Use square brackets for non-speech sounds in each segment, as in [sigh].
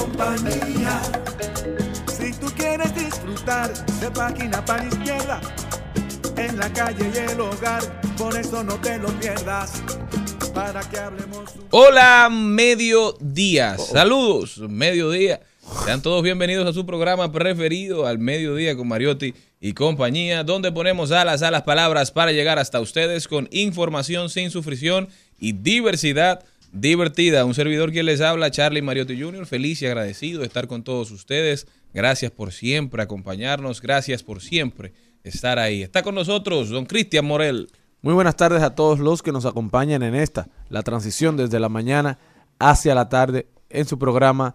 compañía. Si tú quieres disfrutar de página para izquierda, en la calle y el hogar, por eso no te lo pierdas. Para que hablemos. Hola, mediodía. Saludos, mediodía. Sean todos bienvenidos a su programa preferido, al mediodía con Mariotti y compañía, donde ponemos alas a las palabras para llegar hasta ustedes con información sin sufrición y diversidad divertida. Un servidor que les habla, Charlie Mariotti Jr., feliz y agradecido de estar con todos ustedes. Gracias por siempre acompañarnos, gracias por siempre estar ahí. Está con nosotros don Cristian Morel. Muy buenas tardes a todos los que nos acompañan en esta, la transición desde la mañana hacia la tarde en su programa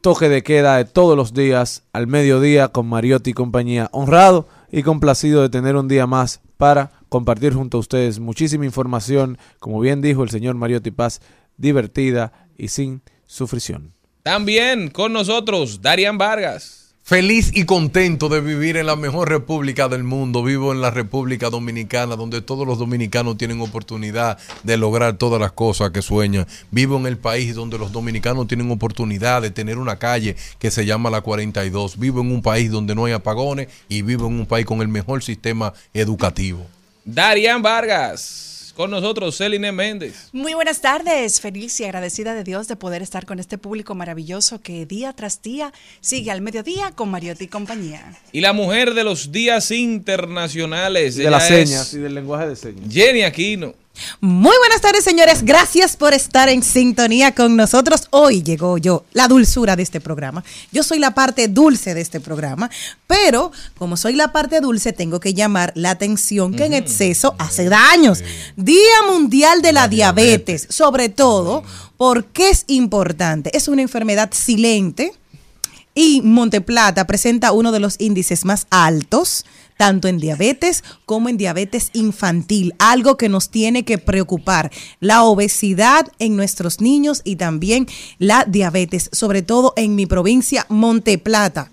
Toque de Queda de todos los días al mediodía con Mariotti y compañía. Honrado y complacido de tener un día más para compartir junto a ustedes muchísima información, como bien dijo el señor Mariotti Paz, divertida y sin sufrición. También con nosotros Darian Vargas. Feliz y contento de vivir en la mejor república del mundo. Vivo en la República Dominicana, donde todos los dominicanos tienen oportunidad de lograr todas las cosas que sueñan. Vivo en el país donde los dominicanos tienen oportunidad de tener una calle que se llama la 42. Vivo en un país donde no hay apagones y vivo en un país con el mejor sistema educativo. Darian Vargas. Con nosotros, Celine Méndez. Muy buenas tardes, feliz y agradecida de Dios de poder estar con este público maravilloso que día tras día sigue al mediodía con Mariotti y compañía. Y la mujer de los días internacionales. De ella las señas y del lenguaje de señas. Jenny Aquino. Muy buenas tardes, señores. Gracias por estar en sintonía con nosotros. Hoy llegó yo, la dulzura de este programa. Yo soy la parte dulce de este programa, pero como soy la parte dulce, tengo que llamar la atención que en exceso hace daños. Día Mundial de la Diabetes, sobre todo porque es importante. Es una enfermedad silente y Monteplata presenta uno de los índices más altos, tanto en diabetes como en diabetes infantil, algo que nos tiene que preocupar, la obesidad en nuestros niños y también la diabetes, sobre todo en mi provincia Monteplata,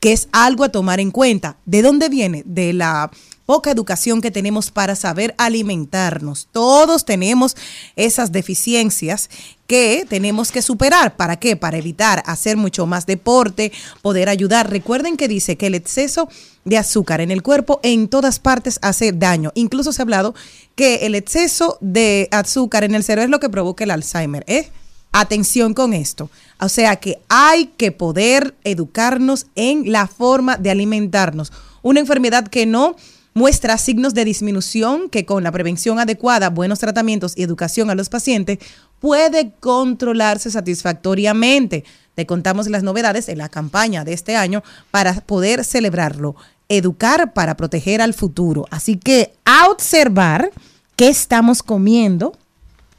que es algo a tomar en cuenta. ¿De dónde viene? De la poca educación que tenemos para saber alimentarnos. Todos tenemos esas deficiencias que tenemos que superar. ¿Para qué? Para evitar hacer mucho más deporte, poder ayudar. Recuerden que dice que el exceso de azúcar en el cuerpo en todas partes hace daño. Incluso se ha hablado que el exceso de azúcar en el cerebro es lo que provoca el Alzheimer. ¿eh? Atención con esto. O sea que hay que poder educarnos en la forma de alimentarnos. Una enfermedad que no muestra signos de disminución que con la prevención adecuada, buenos tratamientos y educación a los pacientes puede controlarse satisfactoriamente. Te contamos las novedades en la campaña de este año para poder celebrarlo. Educar para proteger al futuro. Así que a observar qué estamos comiendo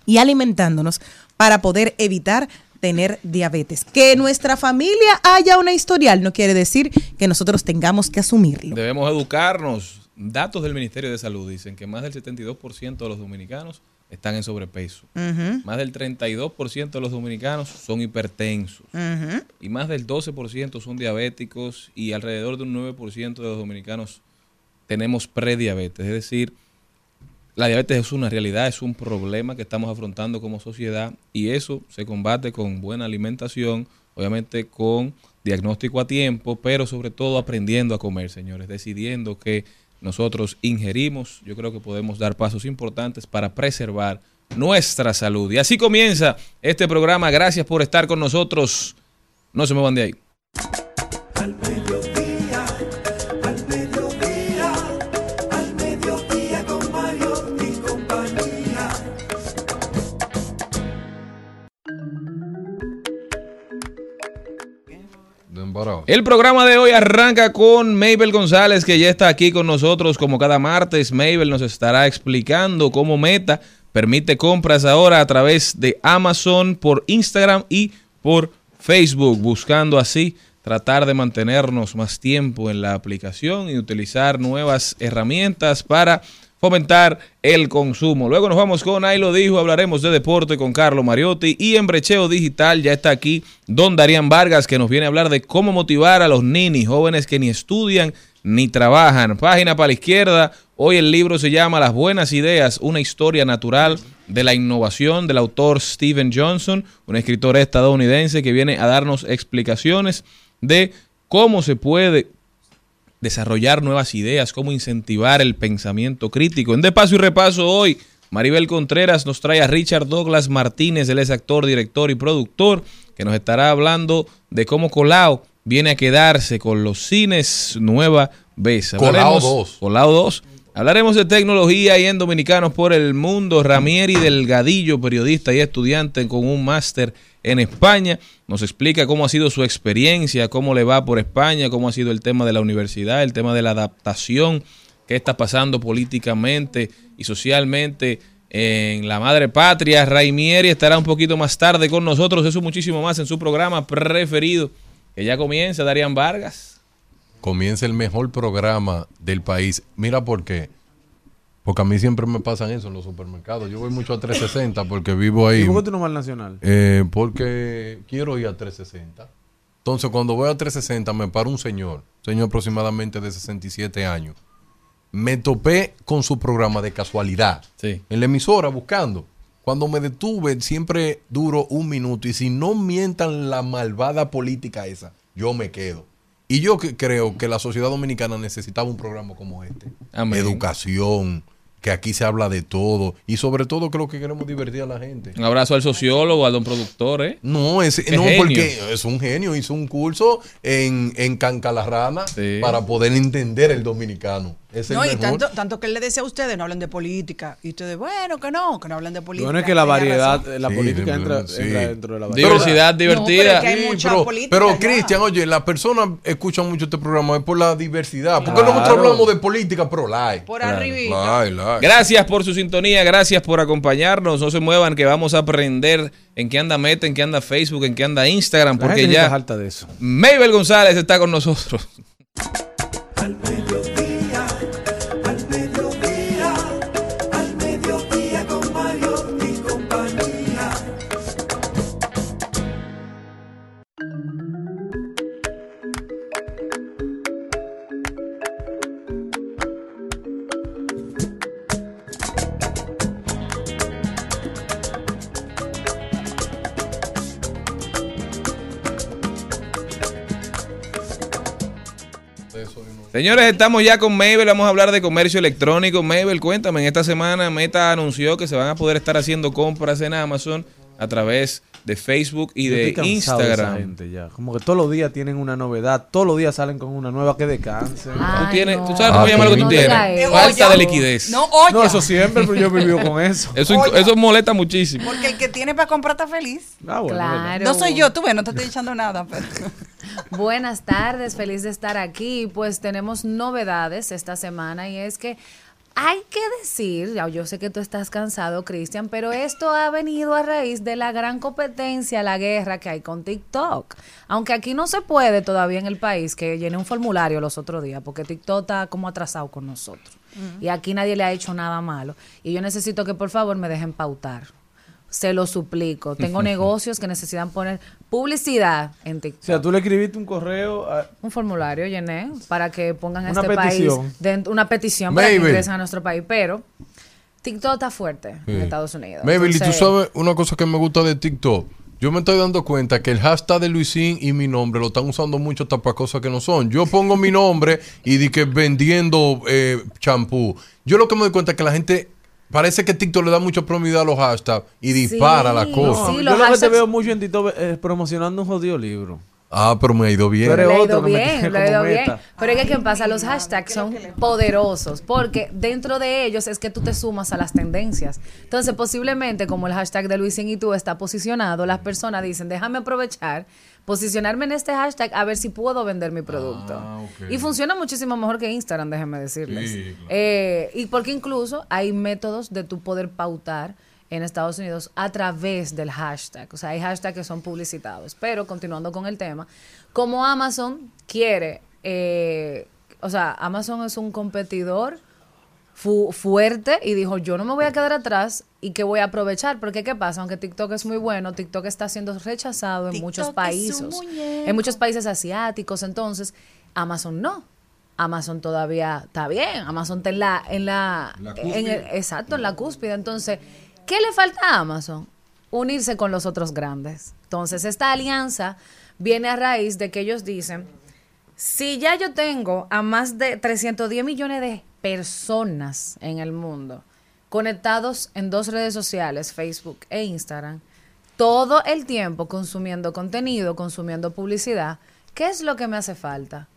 y alimentándonos para poder evitar tener diabetes. Que nuestra familia haya una historial no quiere decir que nosotros tengamos que asumirlo. Debemos educarnos. Datos del Ministerio de Salud dicen que más del 72% de los dominicanos están en sobrepeso. Más del 32% de los dominicanos son hipertensos. Y más del 12% son diabéticos y alrededor de un 9% de los dominicanos tenemos prediabetes. Es decir, la diabetes es una realidad, es un problema que estamos afrontando como sociedad y eso se combate con buena alimentación, obviamente con diagnóstico a tiempo, pero sobre todo aprendiendo a comer, señores, decidiendo que nosotros ingerimos, yo creo que podemos dar pasos importantes para preservar nuestra salud. Y así comienza este programa. Gracias por estar con nosotros. No se muevan de ahí. El programa de hoy arranca con Mabel González, que ya está aquí con nosotros como cada martes. Mabel nos estará explicando cómo Meta permite compras ahora a través de Amazon por Instagram y por Facebook, buscando así tratar de mantenernos más tiempo en la aplicación y utilizar nuevas herramientas para fomentar el consumo. Luego nos vamos con Ahí lo dijo, hablaremos de deporte con Carlos Mariotti y en Brecheo Digital ya está aquí Don Darían Vargas que nos viene a hablar de cómo motivar a los ninis, jóvenes que ni estudian ni trabajan. Página para la izquierda, hoy el libro se llama Las buenas ideas, una historia natural de la innovación del autor Steven Johnson, un escritor estadounidense que viene a darnos explicaciones de cómo se puede desarrollar nuevas ideas, cómo incentivar el pensamiento crítico. En De Paso y Repaso hoy, Maribel Contreras nos trae a Richard Douglas Martínez, él es actor, director y productor, que nos estará hablando de cómo Colao viene a quedarse con los cines nueva vez. Colao Hablaremos- 2. Colao 2. Hablaremos de tecnología y en Dominicanos por el Mundo. Ramieri Delgadillo, periodista y estudiante con un máster en España, nos explica cómo ha sido su experiencia, cómo le va por España, cómo ha sido el tema de la universidad, el tema de la adaptación, qué está pasando políticamente y socialmente en la madre patria. Raimieri estará un poquito más tarde con nosotros, eso muchísimo más en su programa preferido, que ya comienza, Darían Vargas. Comienza el mejor programa del país. Mira por qué. Porque a mí siempre me pasan eso en los supermercados. Yo voy mucho a 360 porque vivo ahí. ¿Y por qué tú no vas al nacional? Eh, porque quiero ir a 360. Entonces, cuando voy a 360, me para un señor, señor aproximadamente de 67 años. Me topé con su programa de casualidad Sí. en la emisora buscando. Cuando me detuve, siempre duro un minuto. Y si no mientan la malvada política esa, yo me quedo. Y yo que creo que la sociedad dominicana necesitaba un programa como este. Amén. Educación, que aquí se habla de todo. Y sobre todo creo que queremos divertir a la gente. Un abrazo al sociólogo, al don productor, ¿eh? No, es, no genio. porque es un genio. Hizo un curso en, en Cancalarrana Sí. para poder entender el dominicano. Es el No, y mejor. tanto, tanto que él le decía a ustedes, no hablen de política. Y ustedes, bueno, que no, que no hablen de política. Bueno, es que la variedad, razón. la Sí, política entra, sí. entra dentro de la variedad. Diversidad No, divertida. pero es que hay Sí, mucha pero, política pero. Cristian, oye, las personas escuchan mucho este programa es por la diversidad. Porque Claro. nosotros hablamos de política, pero live. Por arribita. Live, live. Gracias por su sintonía, gracias por acompañarnos. No se muevan que vamos a aprender en qué anda Meta, en qué anda Facebook, en qué anda Instagram, La porque ya harta de eso. Mabel González está con nosotros. Al mediodía, Señores, estamos ya con Mabel, vamos a hablar de comercio electrónico. Mabel, cuéntame, en esta semana Meta anunció que se van a poder estar haciendo compras en Amazon a través de Facebook y Yo de estoy cansado de esa Instagram. gente ya. Como que todos los días tienen una novedad, todos los días salen con una nueva que descanse. Tú, tienes, no. tú sabes cómo Ah, llama lo que tú no tienes. Falta de Olla. liquidez. No, oye. No, eso siempre, pero yo he vivido con eso. [laughs] Eso, Olla. eso molesta muchísimo. Porque el que tiene para comprar está feliz. Ah, bueno. Claro. No soy yo, tú ves, no te estoy echando nada. Pero... [laughs] Buenas tardes, feliz de estar aquí. Pues tenemos novedades esta semana y es que hay que decir, yo sé que tú estás cansado, Cristian, pero esto ha venido a raíz de la gran competencia, la guerra que hay con TikTok. Aunque aquí no se puede todavía en el país que llene un formulario los otros días, porque TikTok está como atrasado con nosotros. Y aquí nadie le ha hecho nada malo. Y yo necesito que por favor me dejen pautar. Se lo suplico. Tengo negocios que necesitan poner publicidad en TikTok. O sea, tú le escribiste un correo a- Un formulario llené para que pongan a Una este petición. país dentro- una petición para que Maybe. ingresen a nuestro país, pero TikTok está fuerte en. Estados Unidos. Mabel, y tú Entonces, sabes una cosa que me gusta de TikTok, Yo me estoy dando cuenta que el hashtag de Luisín y mi nombre lo están usando mucho hasta para cosas que no son. Yo pongo mi nombre y di que vendiendo eh, champú. Yo lo que me doy cuenta es que la gente parece que TikTok le da mucha promidad a los hashtags y dispara la cosa. sí, yo lo que te hashtags- veo mucho en TikTok es promocionando un jodido libro. Ah, pero me ha ido bien. Pero- Le ha otro ido bien, le ha ido bien. Pero es que, ¿qué pasa? Los hashtags son poderosos porque dentro de ellos es que tú te sumas a las tendencias. Entonces, posiblemente, como el hashtag de Luisín y tú está posicionado, las personas dicen, déjame aprovechar, posicionarme en este hashtag a ver si puedo vender mi producto. Ah. Y funciona muchísimo mejor que Instagram, déjenme decirles. Sí, claro. Eh, y porque incluso hay métodos de tu poder pautar en Estados Unidos a través del hashtag. O sea, hay hashtags que son publicitados. Pero continuando con el tema, como Amazon quiere, eh, o sea, Amazon es un competidor fu- fuerte y dijo, yo no me voy a quedar atrás y que voy a aprovechar, porque ¿qué pasa? Aunque TikTok es muy bueno, TikTok está siendo rechazado en TikTok muchos países, en muchos países asiáticos, entonces Amazon no. Amazon todavía está bien, Amazon está en la, en la, La en el- exacto, en la cúspide. Entonces, ¿qué le falta a Amazon? Unirse con los otros grandes. Entonces, esta alianza viene a raíz de que ellos dicen, si ya yo tengo a más de 310 millones de personas en el mundo conectados en dos redes sociales, Facebook e Instagram, todo el tiempo consumiendo contenido, consumiendo publicidad, ¿qué es lo que me hace falta?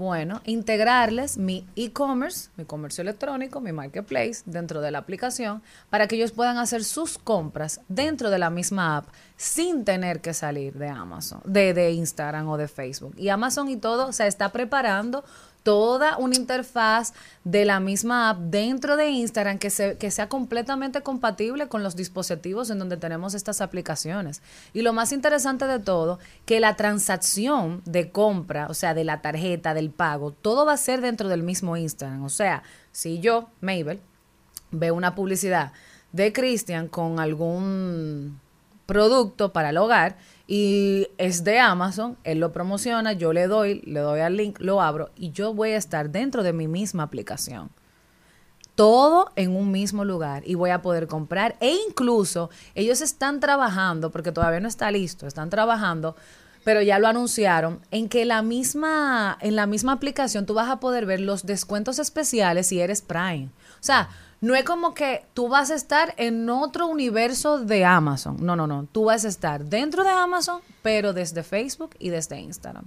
Bueno, integrarles mi e-commerce, mi comercio electrónico, mi marketplace dentro de la aplicación para que ellos puedan hacer sus compras dentro de la misma app sin tener que salir de Amazon, de, de Instagram o de Facebook. Y Amazon y todo se está preparando toda una interfaz de la misma app dentro de Instagram que, se, que sea completamente compatible con los dispositivos en donde tenemos estas aplicaciones. Y lo más interesante de todo, que la transacción de compra, o sea, de la tarjeta, del pago, todo va a ser dentro del mismo Instagram. O sea, si yo, Mabel, veo una publicidad de Christian con algún producto para el hogar y es de Amazon, él lo promociona, yo le doy, le doy al link, lo abro y yo voy a estar dentro de mi misma aplicación. Todo en un mismo lugar y voy a poder comprar e incluso ellos están trabajando, porque todavía no está listo, están trabajando, pero ya lo anunciaron, en que la misma, en la misma aplicación tú vas a poder ver los descuentos especiales si eres Prime. O sea, no es como que tú vas a estar en otro universo de Amazon. No, no, no. Tú vas a estar dentro de Amazon, pero desde Facebook y desde Instagram.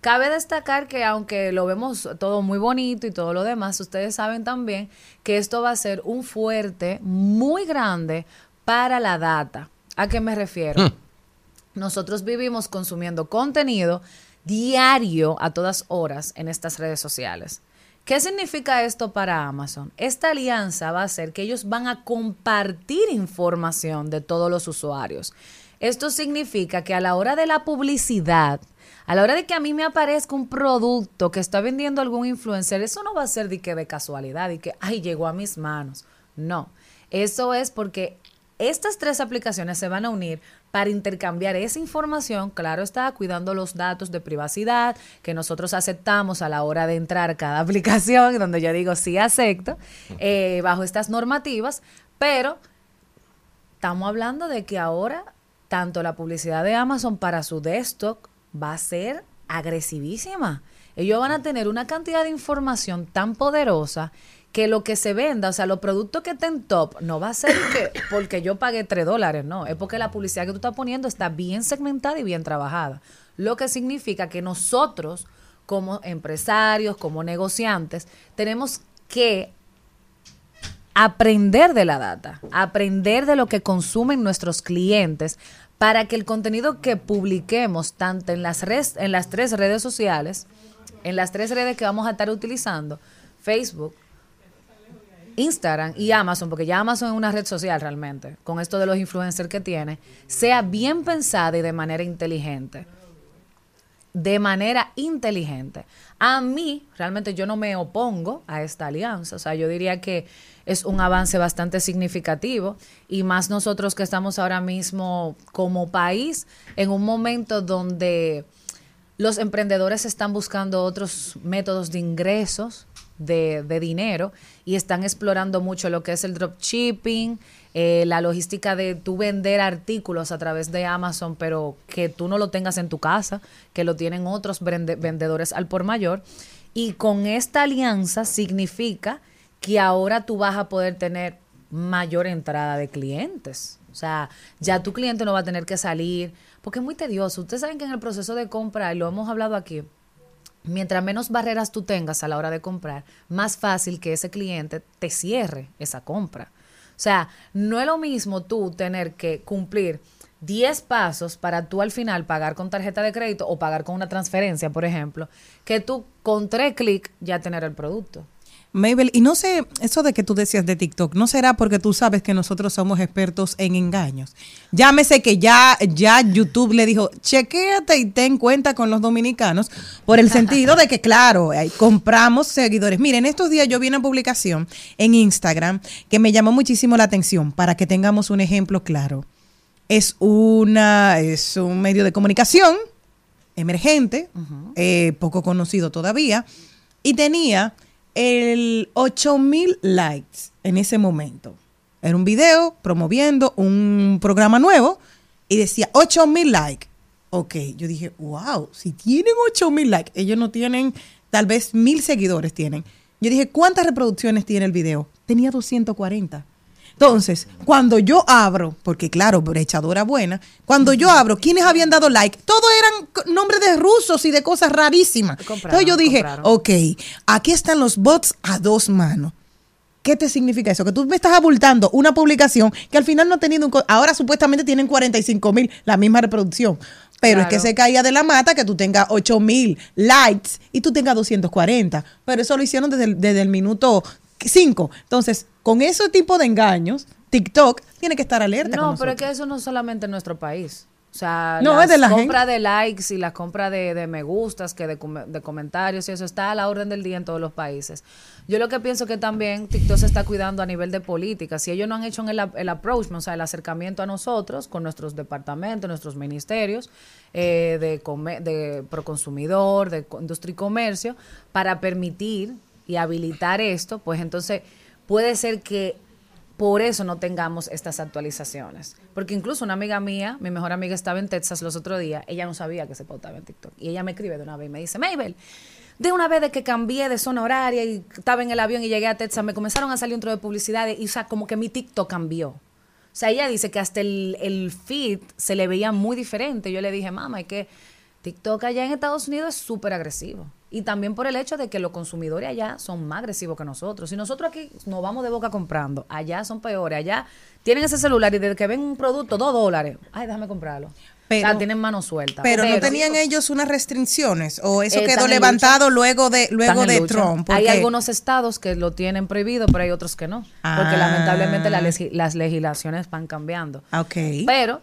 Cabe destacar que aunque lo vemos todo muy bonito y todo lo demás, ustedes saben también que esto va a ser un fuerte muy grande para la data. ¿A qué me refiero? Nosotros vivimos consumiendo contenido diario a todas horas en estas redes sociales. ¿Qué significa esto para Amazon? Esta alianza va a hacer que ellos van a compartir información de todos los usuarios. Esto significa que a la hora de la publicidad, a la hora de que a mí me aparezca un producto que está vendiendo algún influencer, eso no va a ser de que de casualidad y que, ay, llegó a mis manos. No, eso es porque estas tres aplicaciones se van a unir para intercambiar esa información, claro está, cuidando los datos de privacidad que nosotros aceptamos a la hora de entrar cada [laughs] aplicación, donde yo digo sí acepto, eh, bajo estas normativas, pero estamos hablando de que ahora tanto la publicidad de Amazon para su desktop va a ser agresivísima. Ellos van a tener una cantidad de información tan poderosa que lo que se venda, o sea, los productos que estén top, no va a ser que porque yo pagué 3 dólares, no, es porque la publicidad que tú estás poniendo está bien segmentada y bien trabajada. Lo que significa que nosotros, como empresarios, como negociantes, tenemos que aprender de la data, aprender de lo que consumen nuestros clientes para que el contenido que publiquemos tanto en las, res- en las tres redes sociales, en las tres redes que vamos a estar utilizando, Facebook, Instagram y Amazon, porque ya Amazon es una red social realmente, con esto de los influencers que tiene, sea bien pensada y de manera inteligente de manera inteligente. A mí, realmente yo no me opongo a esta alianza, o sea, yo diría que es un avance bastante significativo y más nosotros que estamos ahora mismo como país en un momento donde los emprendedores están buscando otros métodos de ingresos de, de dinero y están explorando mucho lo que es el dropshipping, eh, la logística de tú vender artículos a través de Amazon, pero que tú no lo tengas en tu casa, que lo tienen otros vende- vendedores al por mayor. Y con esta alianza significa que ahora tú vas a poder tener mayor entrada de clientes. O sea, ya tu cliente no va a tener que salir, porque es muy tedioso. Ustedes saben que en el proceso de compra, y lo hemos hablado aquí, mientras menos barreras tú tengas a la hora de comprar, más fácil que ese cliente te cierre esa compra. O sea, no es lo mismo tú tener que cumplir 10 pasos para tú al final pagar con tarjeta de crédito o pagar con una transferencia, por ejemplo, que tú con tres clics ya tener el producto. Mabel, y no sé, eso de que tú decías de TikTok, ¿no será porque tú sabes que nosotros somos expertos en engaños? Llámese que ya, ya YouTube le dijo, chequéate y ten cuenta con los dominicanos, por el sentido de que, claro, compramos seguidores. Miren, estos días yo vi una publicación en Instagram que me llamó muchísimo la atención, para que tengamos un ejemplo claro. Es una, es un medio de comunicación emergente, eh, poco conocido todavía, y tenía el 8000 likes en ese momento. Era un video promoviendo un programa nuevo y decía 8000 likes. Ok, yo dije, wow, si tienen 8000 likes, ellos no tienen, tal vez mil seguidores tienen. Yo dije, ¿cuántas reproducciones tiene el video? Tenía 240. Entonces, cuando yo abro, porque claro, brechadora buena, cuando yo abro, ¿quiénes habían dado like? Todos eran nombres de rusos y de cosas rarísimas. Compraron, Entonces yo dije, compraron. ok, aquí están los bots a dos manos. ¿Qué te significa eso? Que tú me estás abultando una publicación que al final no ha tenido un... Ahora supuestamente tienen 45 mil, la misma reproducción. Pero es que se caía de la mata que tú tengas 8 mil likes y tú tengas 240. Pero eso lo hicieron desde el, desde el minuto 5. Entonces, con ese tipo de engaños, TikTok tiene que estar alerta. No, pero es que eso no es solamente en nuestro país. O sea, No, las es de la compra de likes y la compra de, de me gustas, que de, come- de comentarios y eso está a la orden del día en todos los países. Yo lo que pienso que también TikTok se está cuidando a nivel de política. Si ellos no han hecho el, el approach, o sea, el acercamiento a nosotros con nuestros departamentos, nuestros ministerios eh, de, de proconsumidor, de industria y comercio, para permitir y habilitar esto, pues entonces puede ser que por eso no tengamos estas actualizaciones. Porque incluso una amiga mía, mi mejor amiga estaba en Texas los otros días, ella no sabía que se pautaba en TikTok. Y ella me escribe de una vez y me dice, Mabel, de una vez de que cambié de zona horaria y estaba en el avión y llegué a Texas, me comenzaron a salir un de publicidades y o sea, como que mi TikTok cambió. O sea, ella dice que hasta el, el feed se le veía muy diferente. Yo le dije, mamá, es que TikTok allá en Estados Unidos es súper agresivo. Y también por el hecho de que los consumidores allá son más agresivos que nosotros. Si nosotros aquí nos vamos de boca comprando, allá son peores. Allá tienen ese celular y desde que ven un producto, dos dólares, ay, déjame comprarlo. Pero- o sea, tienen mano suelta. Pero, no tenían ellos unas restricciones o eso Eh, quedó levantado luego de luego de lucha. Trump. Hay algunos estados que lo tienen prohibido, pero hay otros que no. Porque Ah. lamentablemente la legi- las legislaciones van cambiando. Ok. Pero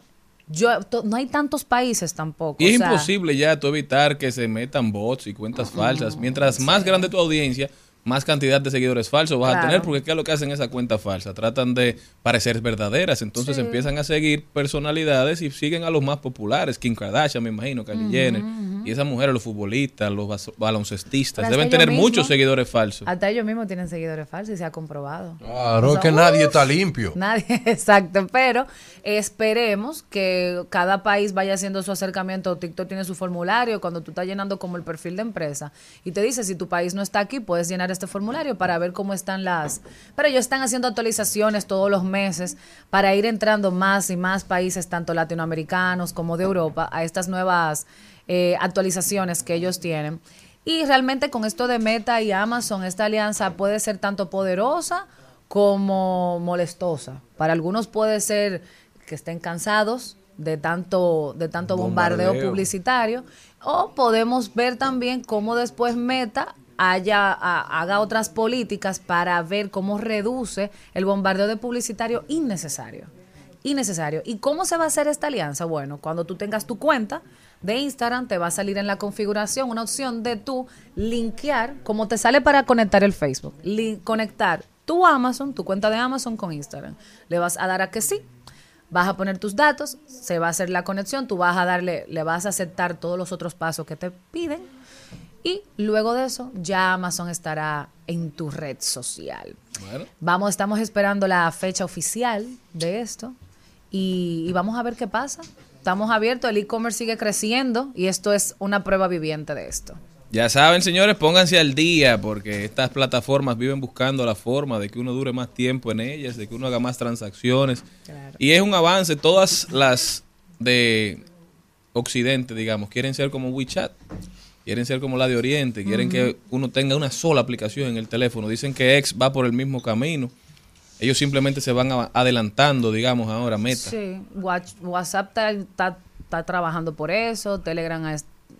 yo to- no hay tantos países tampoco. Y es sea, imposible ya tú evitar que se metan bots y cuentas falsas. Mientras más grande tu audiencia, más cantidad de seguidores falsos vas a tener, porque ¿qué es lo que hacen esa cuenta falsa? Tratan de parecer verdaderas, entonces Sí. empiezan a seguir personalidades y siguen a los más populares, Kim Kardashian, me imagino, Kylie Jenner, y esas mujeres, los futbolistas, los baloncestistas, deben tener muchos seguidores falsos. Hasta ellos mismos tienen seguidores falsos y se ha comprobado. Claro, O es sea, que nadie está limpio. Nadie, [laughs] exacto, pero esperemos que cada país vaya haciendo su acercamiento. TikTok tiene su formulario cuando tú estás llenando como el perfil de empresa y te dice si tu país no está aquí, puedes llenar este formulario para ver cómo están las... Pero ellos están haciendo actualizaciones todos los meses para ir entrando más y más países, tanto latinoamericanos como de Europa, a estas nuevas eh, actualizaciones que ellos tienen. Y realmente con esto de Meta y Amazon, esta alianza puede ser tanto poderosa como molestosa. Para algunos puede ser que estén cansados de tanto, de tanto bombardeo, Bombardeo. publicitario. O podemos ver también cómo después Meta haya, a- haga otras políticas para ver cómo reduce el bombardeo de publicitario innecesario. Innecesario. ¿Y cómo se va a hacer esta alianza? Bueno, cuando tú tengas tu cuenta de Instagram, te va a salir en la configuración una opción de tú linkear, como te sale para conectar el Facebook, conectar tu Amazon, tu cuenta de Amazon con Instagram. Le vas a dar a que sí, vas a poner tus datos, se va a hacer la conexión, tú vas a darle, le vas a aceptar todos los otros pasos que te piden Y luego de eso, ya Amazon estará en tu red social. Bueno, Vamos, estamos esperando la fecha oficial de esto y, y vamos a ver qué pasa. Estamos abiertos, el e-commerce sigue creciendo y esto es una prueba viviente de esto. ya saben, señores, pónganse al día porque estas plataformas viven buscando la forma de que uno dure más tiempo en ellas, de que uno haga más transacciones. Y es un avance. Todas las de Occidente, digamos, quieren ser como WeChat. Quieren ser como la de Oriente, quieren que uno tenga una sola aplicación en el teléfono. Dicen que X va por el mismo camino. Ellos simplemente se van a- adelantando, digamos, ahora, meta. Sí, WhatsApp está, está- está trabajando por eso, Telegram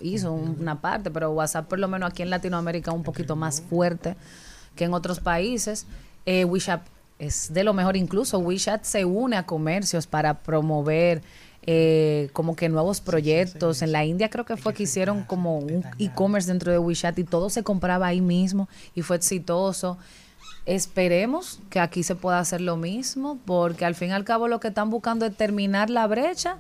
hizo un- una parte, pero WhatsApp por lo menos aquí en Latinoamérica es un poquito más fuerte que en otros países. Eh, WeChat es de lo mejor, incluso WeChat se une a comercios para promover eh, como que nuevos proyectos. En la India creo que fue que hicieron como un e-commerce dentro de WeChat y todo se compraba ahí mismo y fue exitoso. Esperemos que aquí se pueda hacer lo mismo, porque al fin y al cabo lo que están buscando es terminar la brecha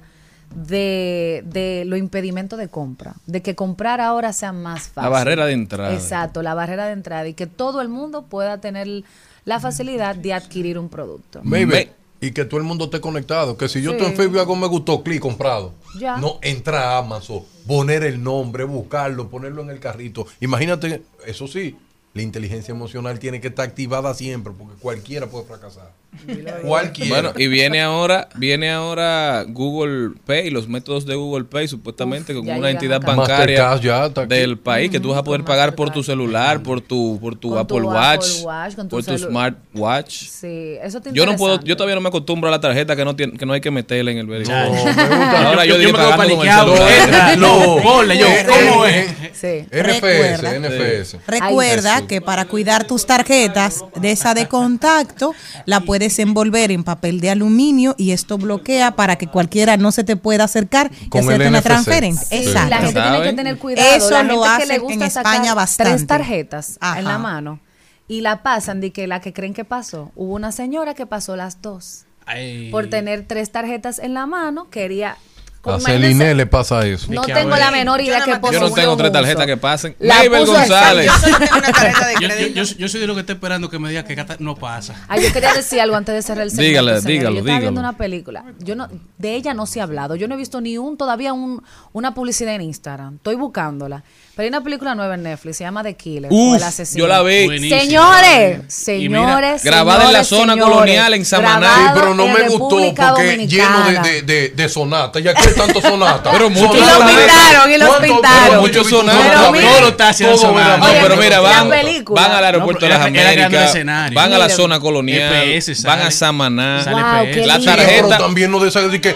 de, de lo impedimento de compra, de que comprar ahora sea más fácil. La barrera de entrada. Exacto, la barrera de entrada y que todo el mundo pueda tener la facilidad de adquirir un producto. Maybe. Y que todo el mundo esté conectado. Que si yo Sí. estoy en Facebook y algo me gustó, clic, comprado. Ya. No, entra a Amazon, poner el nombre, buscarlo, ponerlo en el carrito. Imagínate, eso sí, la inteligencia emocional tiene que estar activada siempre, porque cualquiera puede fracasar. Cualquiera. Bueno, y viene ahora, viene ahora Google Pay, los métodos de Google Pay, supuestamente Uf, con una entidad bancaria ya del país que tú vas a poder pagar por tu celular, por tu, por tu Apple tu Watch, Apple Watch, con tu por tu smartwatch. Sí, eso te Yo no puedo, yo todavía no me acostumbro a la tarjeta que no tiene, que no hay que meterle en el verificador. No. [laughs] Ahora yo, yo digo me quedo pagando con el paniqueado. celular. [laughs] No, Ponle yo, Eh, ¿cómo eh, es? Sí. NFS, Recuerda. NFS. Recuerda Que para cuidar tus tarjetas de esa de contacto, la puedes envolver en papel de aluminio y esto bloquea para que cualquiera no se te pueda acercar y hacerte una transferencia. Sí, Exacto. La gente tiene que tener cuidado. Eso la lo gente que le gusta en sacar España bastante. Tres tarjetas Ajá. en la mano y la pasan de que la que creen que pasó. Hubo una señora que pasó las dos. Ay. Por tener tres tarjetas en la mano, quería. A Celine le pasa eso. No tengo la menor idea que Yo no tengo tres tarjetas que pasen. La Mabel González. Yo solo tengo una [laughs] tarjeta de Yo, yo, crédito. yo- yo soy de lo que está esperando que me diga que no pasa. Ah, yo quería decir algo antes de cerrar el segmento. Dígale, señores. dígalo, Yo estaba viendo dígalo. una película. Yo no, de ella no se ha hablado. Yo no he visto ni un todavía un, una publicidad en Instagram. Estoy buscándola. Pero hay una película nueva en Netflix. Se llama The Killer. o Uf, El Asesino. yo la vi. Buenísimo. Señores, señores, grabada en la zona señores, colonial en Samaná. Sí, pero no me gustó República porque lleno de, de, de, de sonatas. Ya que hay tanto sonata. [laughs] Pero muchos Y lo sonatas. pintaron, y los ¿Cuánto- pintaron. pero Muchos sonatas. Todo lo está haciendo No, pero mira, van, van al aeropuerto de las Américas, van a la zona colonial, van a. Samaná. La tarjeta- también no de que,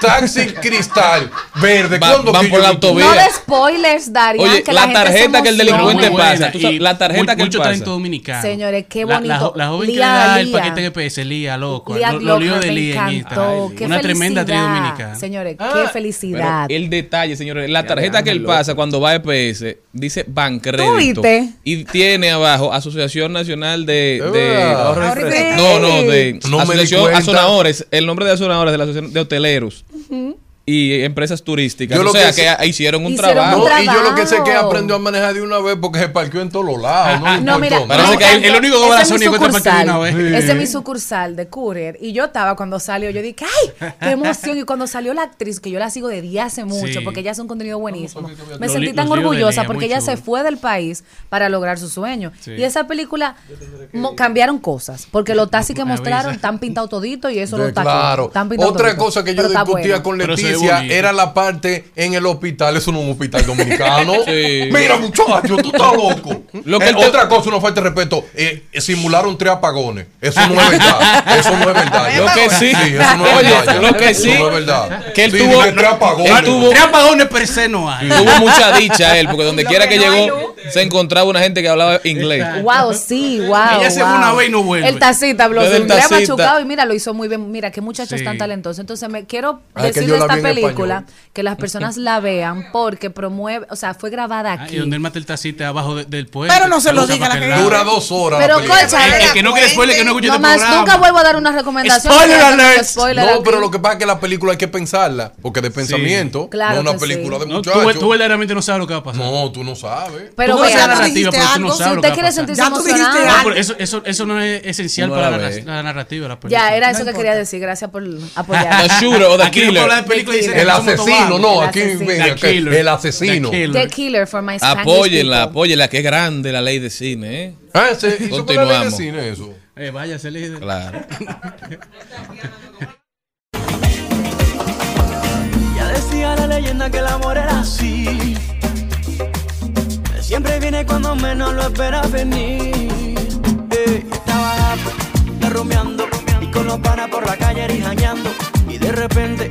taxi cristal verde. Va- ¿Cuándo van por la autovía. No de spoilers, Darían, Oye, que la gente se tarjeta que el delincuente pasa. Tú sabes, Y la tarjeta que mucho pasa. talento dominicano. Señores, qué La- la, bonito. jo- la joven que le Lía, da el Lía. paquete de PS, Lía, loco. Lía lo, lo lío de Lía en. Instagram. Qué Una tremenda actriz felicidad. dominicana. Señores, Ah, qué felicidad. el detalle, señores, la tarjeta que él pasa cuando va a EPS dice Bancrédito. Y tiene abajo Asociación Nacional de... Es de- fresco. no, no, de No me di Asociación. Azonadores, el nombre de Azonadores de la Asociación de Hoteleros y empresas turísticas. Yo o lo sea, que que, sé- hicieron un Hicieron trabajo. un No, y yo lo que sé es que aprendió a manejar de una vez porque se parqueó en todos los lados. No, [laughs] No, mira. Parece me que el único que va a Ese es mi Sony encuentra para que de una sucursal. vez. Ese es mi sucursal de Courier. Y yo estaba cuando salió, yo dije, ¡ay! ¡Qué emoción! Y cuando salió la actriz, que yo la sigo de día hace mucho, Sí. porque ella hace un contenido buenísimo. Me Los sentí tan orgullosa porque ella se fue del país para lograr su sueño. Sí. Y esa película mo- cambiaron cosas, porque los taxis que mostraron están pintados todito y eso no está claro. Otra cosa que yo discutía con Leticia era la parte en el hospital. Eso no es un hospital dominicano. [laughs] Sí. Mira, muchacho, tú estás loco. Lo que Eh, te- Otra cosa, una falta de respeto. eh, simularon tres apagones. Eso no es verdad. [laughs] Eso no es verdad. Lo que sí- eso no es Oye, verdad. lo que sí- Eso no es verdad. que él Sí, tuvo- tres apagones. él tuvo- Tres apagones per se no hay. Tuvo mucha dicha él, porque donde quiera que no llegó, se encontraba una gente que hablaba inglés. Wow, sí, wow. Ella se fue wow. una vez y no vuelve. El tacita habló tacita. machucado y mira, lo hizo muy bien. Mira, qué muchachos Sí. tan talentosos. Entonces, me quiero Ah, decirle esta película, español. que las personas la vean porque promueve, o sea, fue grabada Ah, aquí. y donde él mata el tacite abajo de- del puente. Pero no se lo diga la que. Dura dos horas. Pero, concha, El, el que no quiere spoiler, que no escuche No este programa. nunca vuelvo a dar una recomendación. Spoiler alert. spoiler No, aquí. pero lo que pasa es que la película hay que pensarla, porque de pensamiento, Claro no una sí. película de No, tú, muchachos. tú verdaderamente no sabes lo que va a pasar. No, tú no sabes. Pero tú la tú narrativa, pero tú no sabes si lo que usted va a pasar. Ya tú dijiste. No, algo. eso, eso, eso no es esencial No para la narrativa de la película. Ya, era eso No que quería decir. Gracias por [laughs] apoyar. The shooter o the Aquí no killer. El asesino, no, aquí el asesino. The killer. For my Apóyenla, que es grande la ley de cine, ¿eh? Ah, se hizo con la ley de Continuamos. cine eso. Eh, vaya, se le Claro. Ya decía la leyenda que el amor era así. Siempre viene cuando menos lo esperas venir. Ey, estaba está rumiando y con los panas por la calle rijañando. Y de repente,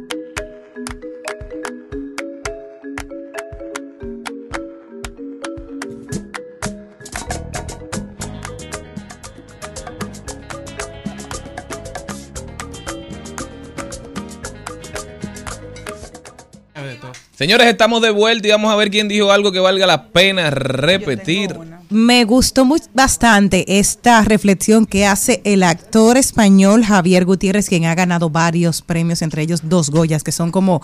Señores, estamos de vuelta y vamos a ver quién dijo algo que valga la pena repetir. Me gustó muy, bastante esta reflexión que hace el actor español Javier Gutiérrez, quien ha ganado varios premios, entre ellos dos Goyas, que son como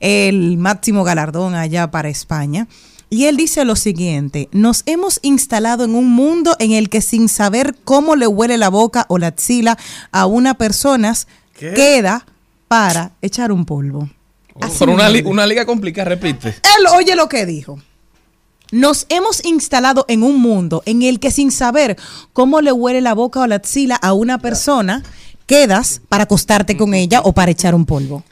el máximo galardón allá para España. Y él dice lo siguiente, nos hemos instalado en un mundo en el que sin saber cómo le huele la boca o la axila a una persona, queda para echar un polvo. Así Por una, li- una liga complicada, repite. Él oye lo que dijo. Nos hemos instalado en un mundo en el que sin saber cómo le huele la boca o la axila a una persona, quedas para acostarte con [laughs] ella o para echar un polvo.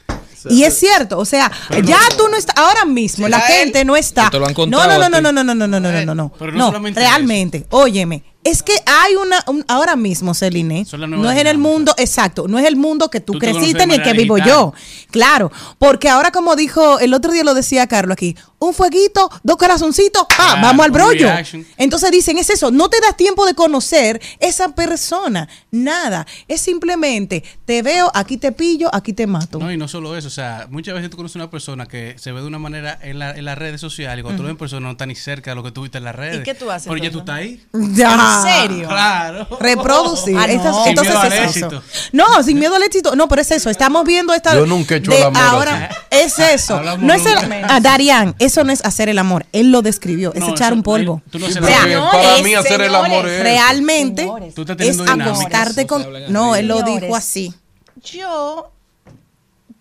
Y es cierto, o sea, ya tú no estás, ahora mismo la gente no está. Te lo han No, contado no, no, no, no, no, no, no, no, no, no, no, no. Realmente, óyeme, es que hay una, un- ahora mismo, Celine, no es en el mundo, exacto, no es el mundo que tú, Tú creciste ni el que vivo digital. yo. Claro, porque ahora como dijo, el otro día lo decía Carlos aquí, un fueguito, dos corazoncitos, ah, vamos al brollo. reaction. Entonces dicen, es eso, no te das tiempo de conocer esa persona, nada, es simplemente, te veo, aquí te pillo, aquí te mato. No, y no solo eso, o sea, muchas veces tú conoces una persona que se ve de una manera en, la- en las redes sociales y cuando tú lo ves en persona no está ni cerca de lo que tú viste en las redes. qué tú haces, Pero ya tú estás ahí. [laughs] Ya. ¿En serio? Claro. Reproducir. Ah, no. Estas- Sin entonces miedo al es eso. éxito. No, sin miedo al éxito. No, pero es eso. Estamos viendo esta. Yo nunca he hecho de el amor Ahora es eso. Hablamos No es el. nunca. Ah, Darian, eso no es hacer el amor. Él lo describió. Es No, echar eso- un polvo. tú no porque Señores, para mí hacer el amor es. Realmente Señores. Tú estás es teniendo dinámicas. acostarte con. No, él lo Señores. dijo así. yo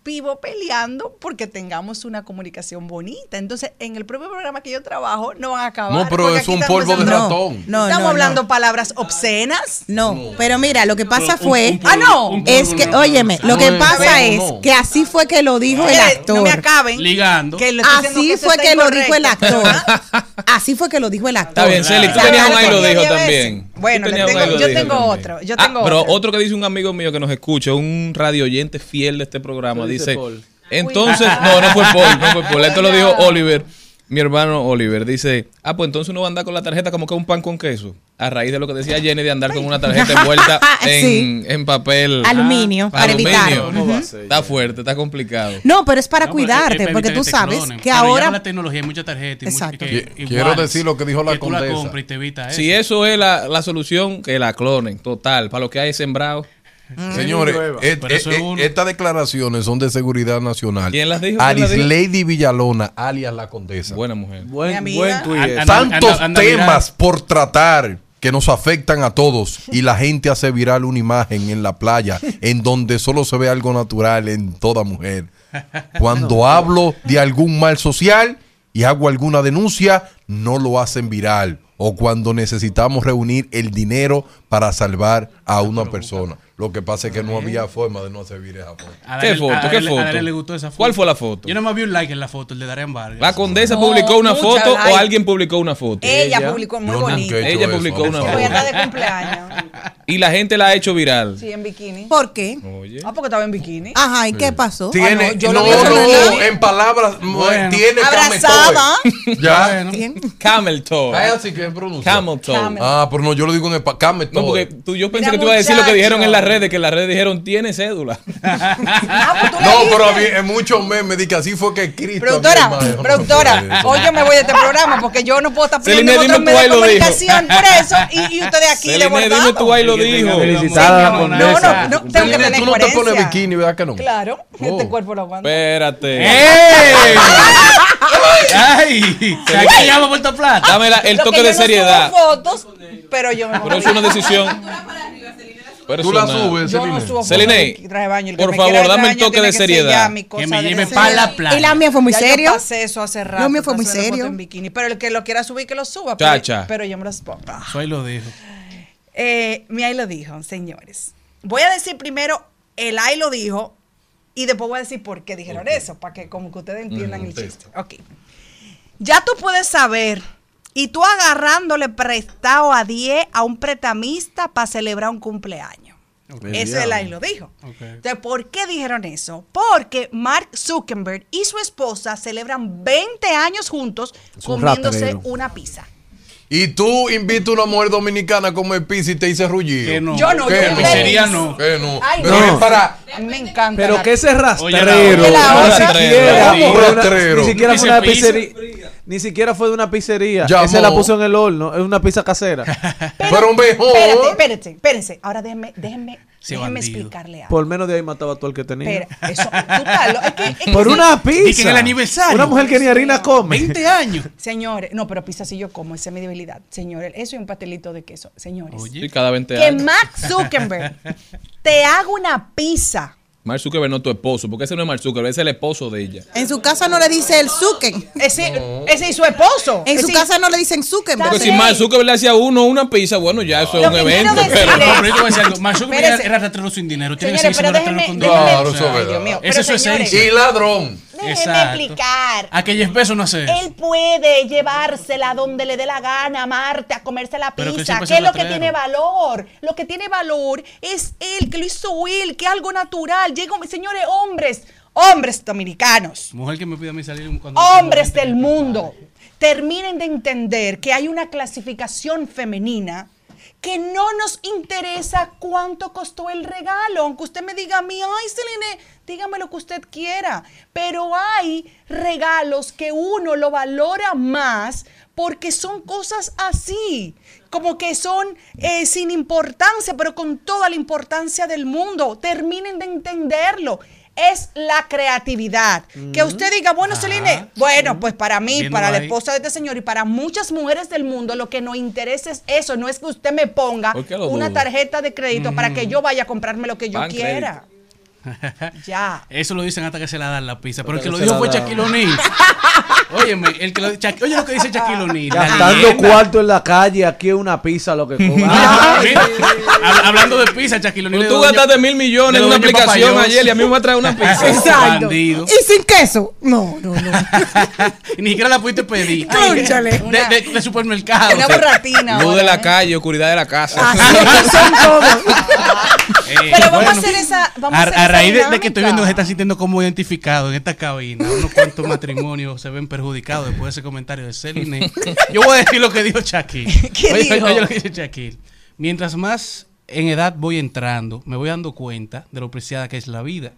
vivo peleando porque tengamos una comunicación bonita. Entonces, en el propio programa que yo trabajo, no van a acabar. No, pero es un estamos polvo de ratón. No, estamos no, hablando no. palabras obscenas. No, pero mira, lo que pasa un- fue. un polvo- Ah, no. Es que, no- óyeme, lo que pasa es no. que así fue que lo dijo el Eh, actor. No me acaben. Ligando. que Así fue que lo dijo el actor. Así fue que lo dijo el actor. Está bien, Celi, tú tenías un ahí lo dijo también. Bueno, tengo- yo tengo otro, yo Ah, tengo pero otro. otro que dice un amigo mío que nos escucha, un radio oyente fiel de este programa, ¿Qué dice dice, Paul? entonces, no, no fue Paul, no fue Paul, esto lo dijo Oliver, mi hermano Oliver, dice, ah, pues entonces uno va a andar con la tarjeta como que un pan con queso, a raíz de lo que decía Jenny de andar con una tarjeta envuelta [laughs] en, Sí. en papel Aluminio, para aluminio. evitar. ¿Cómo va a ser? Está fuerte, está complicado. No, pero es para No, pero es- cuidarte, es para porque tú sabes clonen. que ahora la tecnología hay mucha tarjeta y mucha- Exacto. que- iguales, quiero decir lo que dijo la que tú la condesa. compras y te evita eso. Si eso es la, la solución, que la clonen, total, para lo que hay sembrado. Señores, et- et- es uno. estas declaraciones son de seguridad nacional. ¿Quién las dijo? ¿Quién las Alice dijo? Lady Villalona, alias la condesa. Buena mujer. Buen, buen Tantos anda- anda temas viral. por tratar que nos afectan a todos y la gente hace viral una imagen en la playa en donde solo se ve algo natural en toda mujer. Cuando hablo de algún mal social y hago alguna denuncia, no lo hacen viral. O cuando necesitamos reunir el dinero para salvar a una persona. Lo que pasa es que no había forma de no hacer viral a Japón. A ¿Qué foto? a ¿Qué foto? A esa foto. ¿Cuál fue la foto? A Daniel le gustó esa foto. ¿Cuál fue la foto? Yo no más vi un like en la foto, el de Darren Vargas. ¿La condesa No, publicó una mucha foto o alguien publicó una foto? Ella, publicó muy Yo nunca bonito. he hecho Ella eso, publicó una favor. Voy a foto. andar de cumpleaños. [laughs] Y la gente la ha hecho viral. Sí, en bikini. ¿Por qué? Oye. Ah, porque estaba en bikini. Ajá, ¿y qué pasó? Tiene, Ah, no, yo no, lo vi en no, bikini. en palabras, Bueno. tiene Abrazada. [laughs] Ya. Bien. Camel toe. Ah, así que pronuncia. Camel toe. Camel. Ah, pero no, yo lo digo en español. Cametoy. No, porque tú, yo pensé Mira, que tú ibas a decir lo que dijeron en muchacho. Redes, que en las redes dijeron, tiene cédula. [laughs] Ah, pues le No, pero a mí en muchos memes di que así fue que Cristo. Productora, a mi hermano, productora, no hoy yo me voy de este programa porque yo no puedo estar pidiendo en dime otros medios de lo dijo. comunicación por eso y, y ustedes aquí Celine, dime bordado. tú ahí lo dijo. Felicitada. No, condesa. no, no, tengo que tener tú no te pones bikini, ¿verdad que no? Claro, Oh. este cuerpo lo aguanta. Espérate. ¡Ey! ¡Ay! ¿Sabes qué llama Puerto Plata? Dame la- el Lo toque que de yo no seriedad. fotos, pero yo me Pero es una decisión. Tú la subes, Yo no Celine. subo de traje de baño. El que por me favor, quiera dame traje el de baño toque de que seriedad. mi Que me de lleve la playa. Y la mía fue muy Ya serio. Yo pasé eso hace rato. Fue muy serio. En bikini, pero el que lo quiera subir, que lo suba. Pero, Chacha. pero yo me los pongo. Soy lo dijo. Eh, mi ahí lo dijo, señores. Voy a decir primero, el ahí lo dijo, y después voy a decir por qué dijeron eso, para que como que ustedes entiendan Mm, el texto. chiste. Ok. Ya tú puedes saber, y tú agarrándole prestado a 10 a un pretamista para celebrar un cumpleaños. Eso el ahí lo dijo. Entonces, ¿por qué dijeron eso? Porque Mark Zuckerberg y su esposa celebran 20 años juntos Es comiéndose una pizza. Y tú invitas a una mujer dominicana a comer pizza y te dice rullido. Que no. Yo no, ¿Qué yo no? Pizzería no. ¿Qué no? Ay, Pero no. es para... A mí me encanta. Pero que ese Oye, rastrero, la- ni la- siquiera, rastrero. ni siquiera fue una pizzería, ni siquiera fue de una pizzería. Llamó. Ese la puso en el horno, es una pizza casera. Pero mejor. Espérate, espérate, espérense. Ahora déjenme, déjenme, Sí, déjenme bandido. explicarle algo. Por menos de ahí mataba todo el que tenía. Espera, eso, tú estás lo- es que- es que Por sí, una Di que en pizza. el aniversario. Una mujer que ni harina come. 20 años. [laughs] Señores, no, pero pizza sí yo como, esa es mi debilidad. Señores, eso y un pastelito de queso. Señores, Oye. Sí, cada 20 que años. Mark Zuckerberg [laughs] te haga una pizza. Mark Zuckerberg no es tu esposo, porque ese no es Mark Zuckerberg, ese es el esposo de ella. En su casa no le dice el Zucken. Ese, ese y su esposo. En su Ese- casa no le dicen Zuckerberg. Porque si. Mark Zuckerberg le hacía uno una pizza, bueno, ya eso es un que evento. pero- No, pero yo te voy a decir algo. Mark Zuckerberg era rastrero sin dinero. Tiene pero rastrero déjenme, con dinero. Claro, O eso es verdad. Pero es su esencia. Y ladrón. Déjenme explicar. A que Jeff Bezos no hace eso. Él puede llevársela donde le dé la gana a Marte a comerse la Pero pizza. ¿Qué es lo que tiene valor? Lo que tiene valor es él, que lo hizo él, que es algo natural. Llega, un- señores, hombres, hombres dominicanos, Mujer que me pide a mí salir cuando. hombres del mundo, terminen de entender que hay una clasificación femenina que no nos interesa cuánto costó el regalo, aunque usted me diga a mí, ay, Celine, dígame lo que usted quiera, pero hay regalos que uno lo valora más porque son cosas así, como que son eh, sin importancia, pero con toda la importancia del mundo. Terminen de entenderlo. Es la creatividad. Que usted diga, bueno, Ajá. Celine, bueno, pues para mí, para la esposa de este señor y para muchas mujeres del mundo, lo que nos interesa es eso. No es que usted me ponga ¿Por qué lo una tarjeta de crédito para que yo vaya a comprarme lo que yo quiera. Ya. Eso lo dicen hasta que se la dan la pizza. Pero el que lo dijo fue. Shaquille O'Neal. [laughs] Óyeme, el que lo, oye lo que dice Shaquille O'Neal. Gastando cuarto en la calle, aquí es una pizza lo que cobra. [laughs] Ah, hablando de pizza, Shaquille O'Neal. Pero tú gastaste mil millones en una aplicación Papayos. ayer y a mí me va a traer una [laughs] pizza. Exacto. Bandido. ¿Y sin queso? No, no, no. Y ni siquiera la pudiste pedir. Cónchale. De, de- de supermercado. Una borratina. Luz de la ¿eh? calle, oscuridad de la casa. Así es que son todos. Eh, Pero vamos a hacer esa. Vamos a, hacer raíz de, de que estoy viendo que se están sintiendo como identificados en esta cabina, unos cuantos matrimonios se ven perjudicados después de ese comentario de Celine. [laughs] Yo voy a decir lo que dijo Shaquille. [laughs] ¿Qué oye, dijo? oye lo que dice Shaquille. Mientras más en edad voy entrando, me voy dando cuenta de lo preciada que es la vida.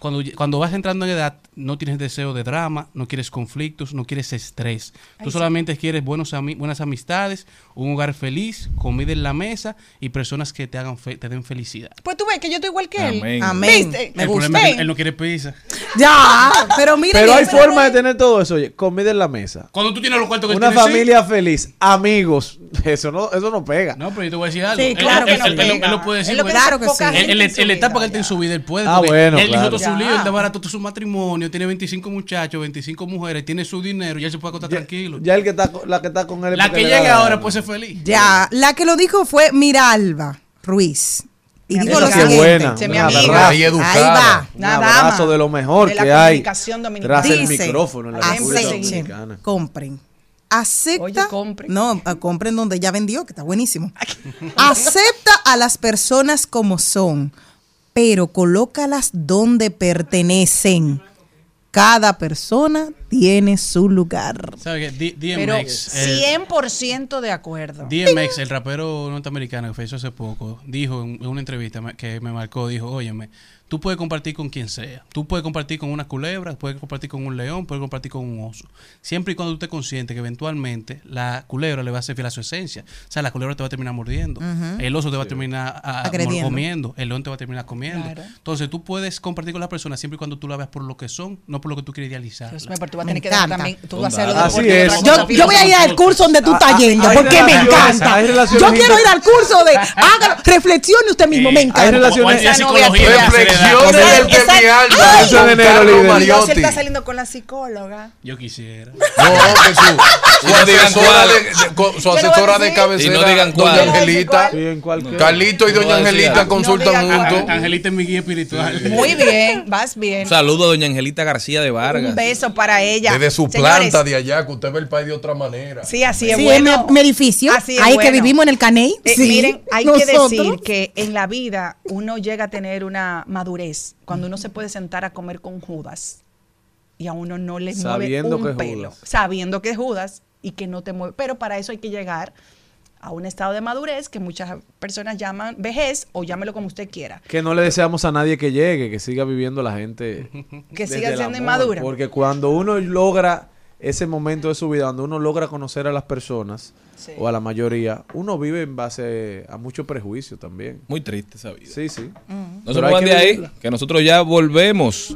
Cuando, cuando vas entrando en edad, no tienes deseo de drama, no quieres conflictos, no quieres estrés. Tú solamente quieres buenos ami- buenas amistades, un hogar feliz, comida en la mesa y personas que te hagan fe- te den felicidad. Pues tú ves que yo estoy igual que él. Amén. Amén. ¿Viste? Me el gusta. problema es que él no quiere pizza. Ya, pero mira. Pero hay forma de tener todo eso. Oye, comida en la mesa. Cuando tú tienes los cuartos que Una tienes, sí. familia feliz, amigos. Eso no, eso no pega. No, pero yo te voy a decir algo. Sí, claro él, que no él- pega. él lo puede decir. Claro que sí. La etapa vida, que él está en su vida, él puede. Ah, bueno, él dijo claro. todo su lío, él desbarató todo su matrimonio, tiene 25 muchachos, 25 mujeres, tiene su dinero, ya se puede acostar tranquilo. Ya el que está, con- la que está con él. la que da la ahora puede ser feliz. Ya, la que lo dijo fue Miralba Ruiz. Y digo lo siguiente. buena. Un amiga. abrazo. Ahí va. Un Una abrazo de lo mejor de que hay comunicación dominicana. tras el Dice, micrófono en la República Dominicana. compren. Acepta, Oye, compren. no, ah, compren donde ya vendió, que está buenísimo. Acepta a las personas como son, pero colócalas donde pertenecen. Cada persona tiene su lugar. ¿Sabes qué? D- Pero DMX, el- 100% de acuerdo. DMX, el rapero norteamericano que fue eso hace poco, dijo en una entrevista que me marcó, dijo, óyeme, tú puedes compartir con quien sea. Tú puedes compartir con una culebra, puedes compartir con un león, puedes compartir con un oso. Siempre y cuando tú te consciente que eventualmente la culebra le va a ser fiel a su esencia. O sea, la culebra te va a terminar mordiendo. El oso te va a terminar a- a- Agrediendo. comiendo. El león te va a terminar comiendo. Claro. Entonces tú puedes compartir con las personas siempre y cuando tú la veas por lo que son, no por lo que tú quieres idealizar. Dios mío, pero tú vas a Me tener que dar también. Tú vas a hacer lo de Así es. Yo, voy a ir al curso donde tú estás yendo, hay porque me encanta. hay Yo quiero ir al curso de [laughs] hágalo, reflexione usted mismo, me Hay encanta. relaciones- Psicología tuya. de mi alma. Ese de enero, Carlos líder. Dios, él Mariotti. está saliendo con la psicóloga. Yo quisiera. No, que su, su asesora, de, su asesora de cabecera, Y no digan doña. Angelita. Sí, en cualquier- Carlito y doña Angelita consultan juntos. Angelita es mi guía espiritual. Muy bien, vas bien. Un saludo a doña Angelita García de Vargas. Un beso para ella. Desde su Señores, planta de allá, que usted ve el país de otra manera. Sí, así es Sí, bueno. en mi, edificio, Así es ahí que vivimos en el Caney. Eh, sí, miren, hay nosotros. que decir que en la vida uno llega a tener una madurez cuando uno se puede sentar a comer con Judas y a uno no le Sabiendo mueve un que pelo, Judas. sabiendo que es Judas y que no te mueve. Pero para eso hay que llegar a un estado de madurez que muchas personas llaman vejez o llámelo como usted quiera. Que no le deseamos a nadie que llegue, que siga viviendo la gente. Que siga siendo amor, inmadura. Porque cuando uno logra ese momento de su vida, donde uno logra conocer a las personas, Sí. o a la mayoría, uno vive en base a mucho prejuicio también. Muy triste esa vida. Sí, sí. Mm. No se muevan que de ahí, vivirla. que nosotros ya volvemos.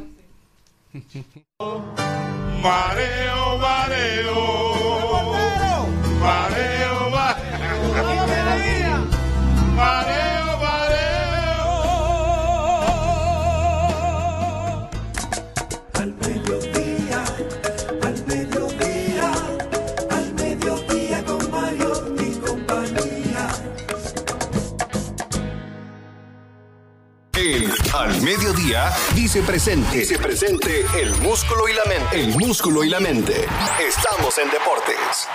Mareo, mareo. Mareo, mareo. Al Mediodía dice presente. Dice presente el músculo y la mente. El músculo y la mente. Estamos en deportes.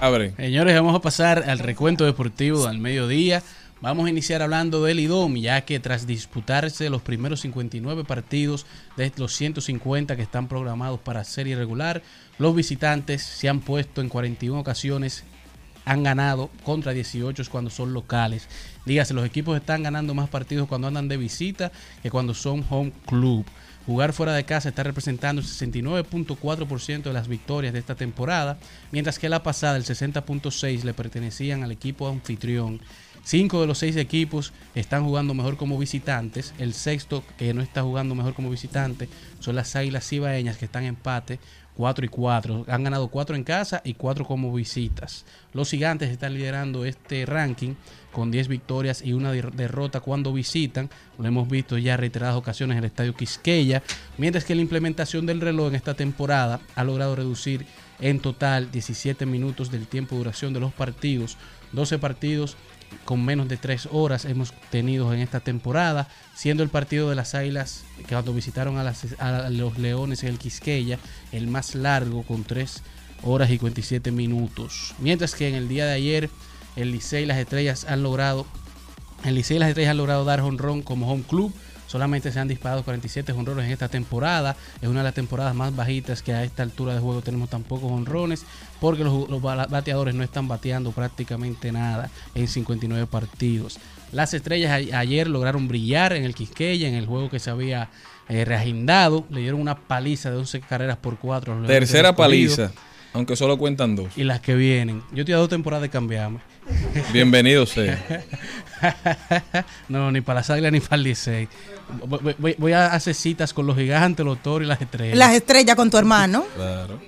Abre. Señores, vamos a pasar al recuento deportivo al mediodía. Vamos a iniciar hablando del IDOM, ya que tras disputarse los primeros 59 partidos de los 150 que están programados para serie regular, los visitantes se han puesto en 41 ocasiones, han ganado contra 18 cuando son locales. Dígase, los equipos están ganando más partidos cuando andan de visita que cuando son home club. Jugar fuera de casa está representando el 69.4% de las victorias de esta temporada, mientras que la pasada el 60.6% le pertenecían al equipo anfitrión. Cinco de los seis equipos están jugando mejor como visitantes. El sexto que no está jugando mejor como visitante son las Águilas Cibaeñas que están en empate 4 y 4. Han ganado 4 en casa y 4 como visitas. Los gigantes están liderando este ranking con 10 victorias y una der- derrota cuando visitan. Lo hemos visto ya reiteradas ocasiones en el estadio Quisqueya. Mientras que la implementación del reloj en esta temporada ha logrado reducir en total 17 minutos del tiempo de duración de los partidos. 12 partidos con menos de 3 horas hemos tenido en esta temporada, siendo el partido de las Águilas que cuando visitaron a, las- a los Leones en el Quisqueya el más largo con 3 horas y 47 minutos. Mientras que en el día de ayer el Licey y las Estrellas han logrado el Licey y las Estrellas han logrado dar honrón como home club. Solamente se han disparado 47 honrones en esta temporada. Es una de las temporadas más bajitas que a esta altura de juego tenemos tan pocos honrones. Porque los, los ba- bateadores no están bateando prácticamente nada en 59 partidos. Las estrellas a- ayer lograron brillar en el Quisqueya, en el juego que se había eh, reagendado. Le dieron una paliza de 11 carreras por 4. a los Leones del Tercera paliza, aunque solo cuentan dos. Y las que vienen. Yo estoy a dos temporadas de cambiarme. [laughs] Bienvenido sea. [laughs] no, ni para las águilas ni para el Licey. Voy, voy- voy a hacer citas con los gigantes, los toros y las estrellas. Las estrellas con tu hermano. Claro.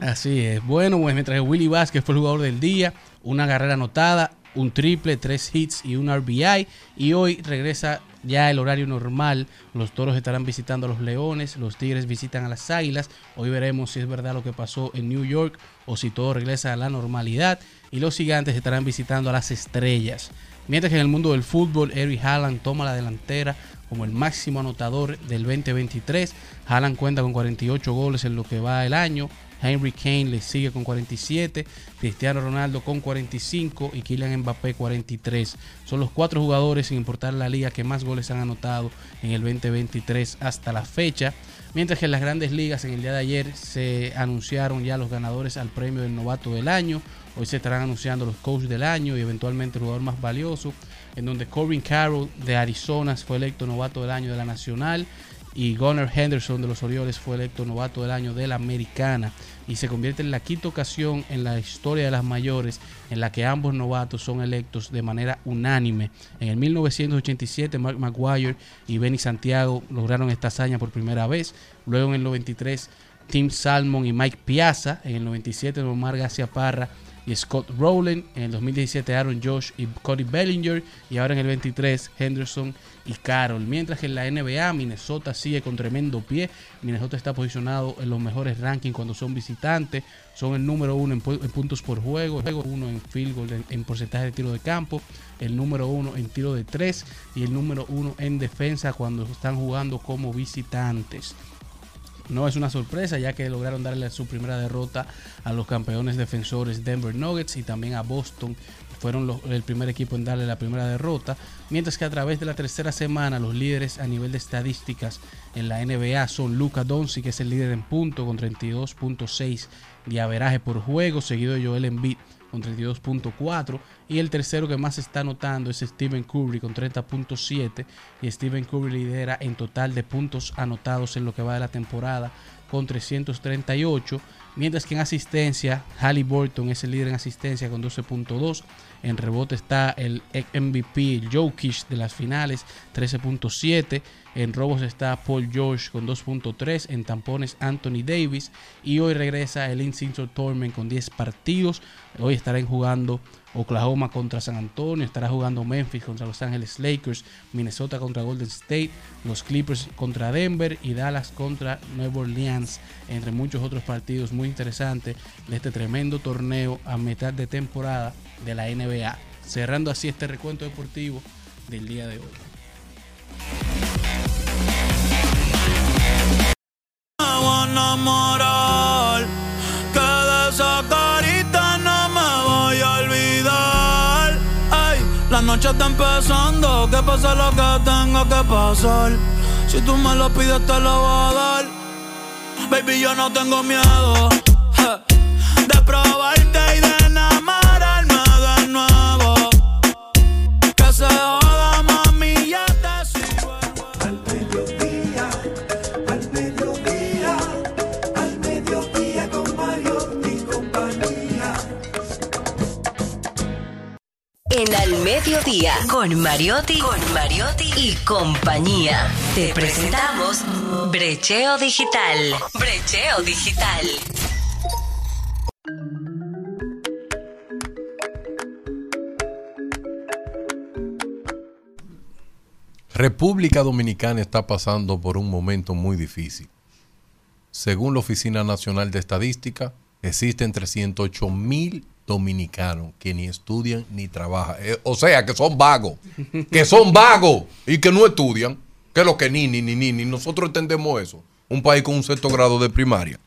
Así es. Bueno, pues mientras Willy Vázquez fue el jugador del día, una carrera anotada, un triple, tres hits y un RBI. Y hoy regresa ya el horario normal. Los toros estarán visitando a los leones, los tigres visitan a las águilas. Hoy veremos si es verdad lo que pasó en New York o si todo regresa a la normalidad. Y los gigantes estarán visitando a las estrellas. Mientras que en el mundo del fútbol, Eric Haaland toma la delantera como el máximo anotador del 2023. Haaland cuenta con 48 goles en lo que va el año. Henry Kane le sigue con 47, Cristiano Ronaldo con 45 y Kylian Mbappé 43. Son los cuatro jugadores, sin importar la liga, que más goles han anotado en el 2023 hasta la fecha. Mientras que en las grandes ligas en el día de ayer se anunciaron ya los ganadores al premio del novato del año. Hoy se estarán anunciando los coaches del año y eventualmente el jugador más valioso, en donde Corbin Carroll de Arizona fue electo novato del año de la Nacional y Gunnar Henderson de los Orioles fue electo novato del año de la Americana y se convierte en la quinta ocasión en la historia de las mayores en la que ambos novatos son electos de manera unánime. En el 1987 Mark McGuire y Benny Santiago lograron esta hazaña por primera vez. Luego en el 93 Tim Salmon y Mike Piazza. En el 97 Omar García Parra y Scott Rowland. En el 2017 Aaron Josh y Cody Bellinger. Y ahora en el 23 Henderson y Carroll. Mientras que en la NBA Minnesota sigue con tremendo pie. Minnesota está posicionado en los mejores rankings cuando son visitantes. Son el número uno en, pu- en puntos por juego, el uno en field goal, en, en porcentaje de tiro de campo, el número uno en tiro de tres y el número uno en defensa cuando están jugando como visitantes. No es una sorpresa ya que lograron darle su primera derrota a los campeones defensores Denver Nuggets y también a Boston. Fueron el primer equipo en darle la primera derrota. Mientras que a través de la tercera semana los líderes a nivel de estadísticas en la NBA son Luka Doncic, que es el líder en punto con 32.6 de por juego, seguido de Joel Embiid con 32.4 y el tercero que más está anotando es Stephen Curry con 30.7 y Stephen Curry lidera en total de puntos anotados en lo que va de la temporada con 338 mientras que en asistencia Halliburton es el líder en asistencia con 12.2 en rebote está el MVP Jokic de las finales 13.7 en robos está Paul George con 2.3 en tampones Anthony Davis y hoy regresa el Incinto Torment con 10 partidos hoy estarán jugando Oklahoma contra San Antonio, estará jugando Memphis contra Los Ángeles Lakers, Minnesota contra Golden State, los Clippers contra Denver y Dallas contra Nueva Orleans, entre muchos otros partidos muy interesantes de este tremendo torneo a mitad de temporada de la NBA. Cerrando así este recuento deportivo del día de hoy. Noche está empezando. Que pase lo que tenga que pasar. Si tú me lo pides, te lo voy a dar. Baby, yo no tengo miedo je, de probarte y de En Al Mediodía, con Mariotti, con Mariotti y compañía. Te presentamos Brecheo Digital. Brecheo Digital. República Dominicana está pasando por un momento muy difícil. Según la Oficina Nacional de Estadística, existen 308 mil dominicanos que ni estudian ni trabajan. Eh, o sea, que son vagos. Que son vagos y que no estudian. Que lo que ni, ni, ni, ni. Nosotros entendemos eso. Un país con un sexto grado de primaria.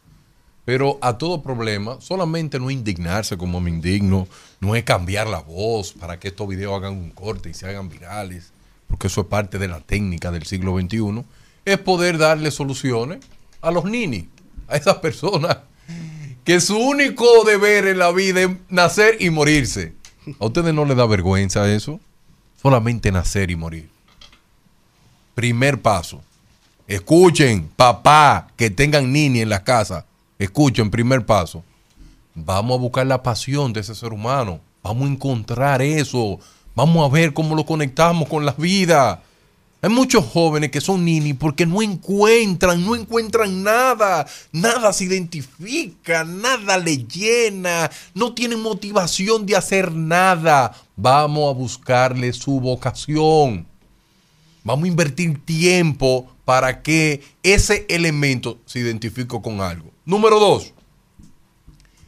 Pero a todo problema, solamente no indignarse como me indigno, no es cambiar la voz para que estos videos hagan un corte y se hagan virales, porque eso es parte de la técnica del siglo XXI, es poder darle soluciones a los ninis, a esas personas que su único deber en la vida es nacer y morirse. ¿A ustedes no les da vergüenza eso? Solamente nacer y morir. Primer paso. Escuchen, papá, que tengan nini en la casa. Escuchen, primer paso. Vamos a buscar la pasión de ese ser humano. Vamos a encontrar eso. Vamos a ver cómo lo conectamos con la vida. Hay muchos jóvenes que son nini porque no encuentran, no encuentran nada, nada se identifica, nada le llena, no tienen motivación de hacer nada. Vamos a buscarle su vocación. Vamos a invertir tiempo para que ese elemento se identifique con algo. Número dos,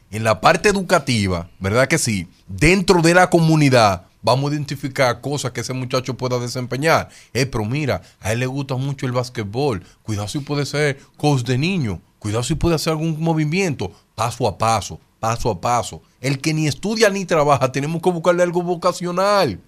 en la parte educativa, ¿verdad que sí? Dentro de la comunidad vamos a identificar cosas que ese muchacho pueda desempeñar. Eh, pero mira, a él le gusta mucho el básquetbol. Cuidado si puede ser coach de niño. Cuidado si puede hacer algún movimiento. Paso a paso, paso a paso. El que ni estudia ni trabaja, tenemos que buscarle algo vocacional.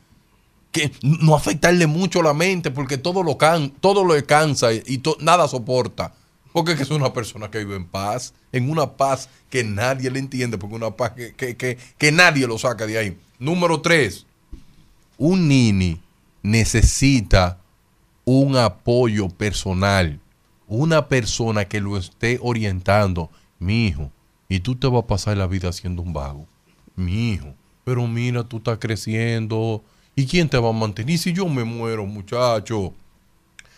Que no afectarle mucho la mente porque todo lo, can, todo lo cansa y nada soporta. Porque es una persona que vive en paz, en una paz que nadie le entiende, porque una paz que- que- que nadie lo saca de ahí. Número tres, un nini necesita un apoyo personal, una persona que lo esté orientando. Mi hijo, y tú te vas a pasar la vida siendo un vago. Mi hijo, pero mira, tú estás creciendo. ¿Y quién te va a mantener? ¿Y si yo me muero, muchacho?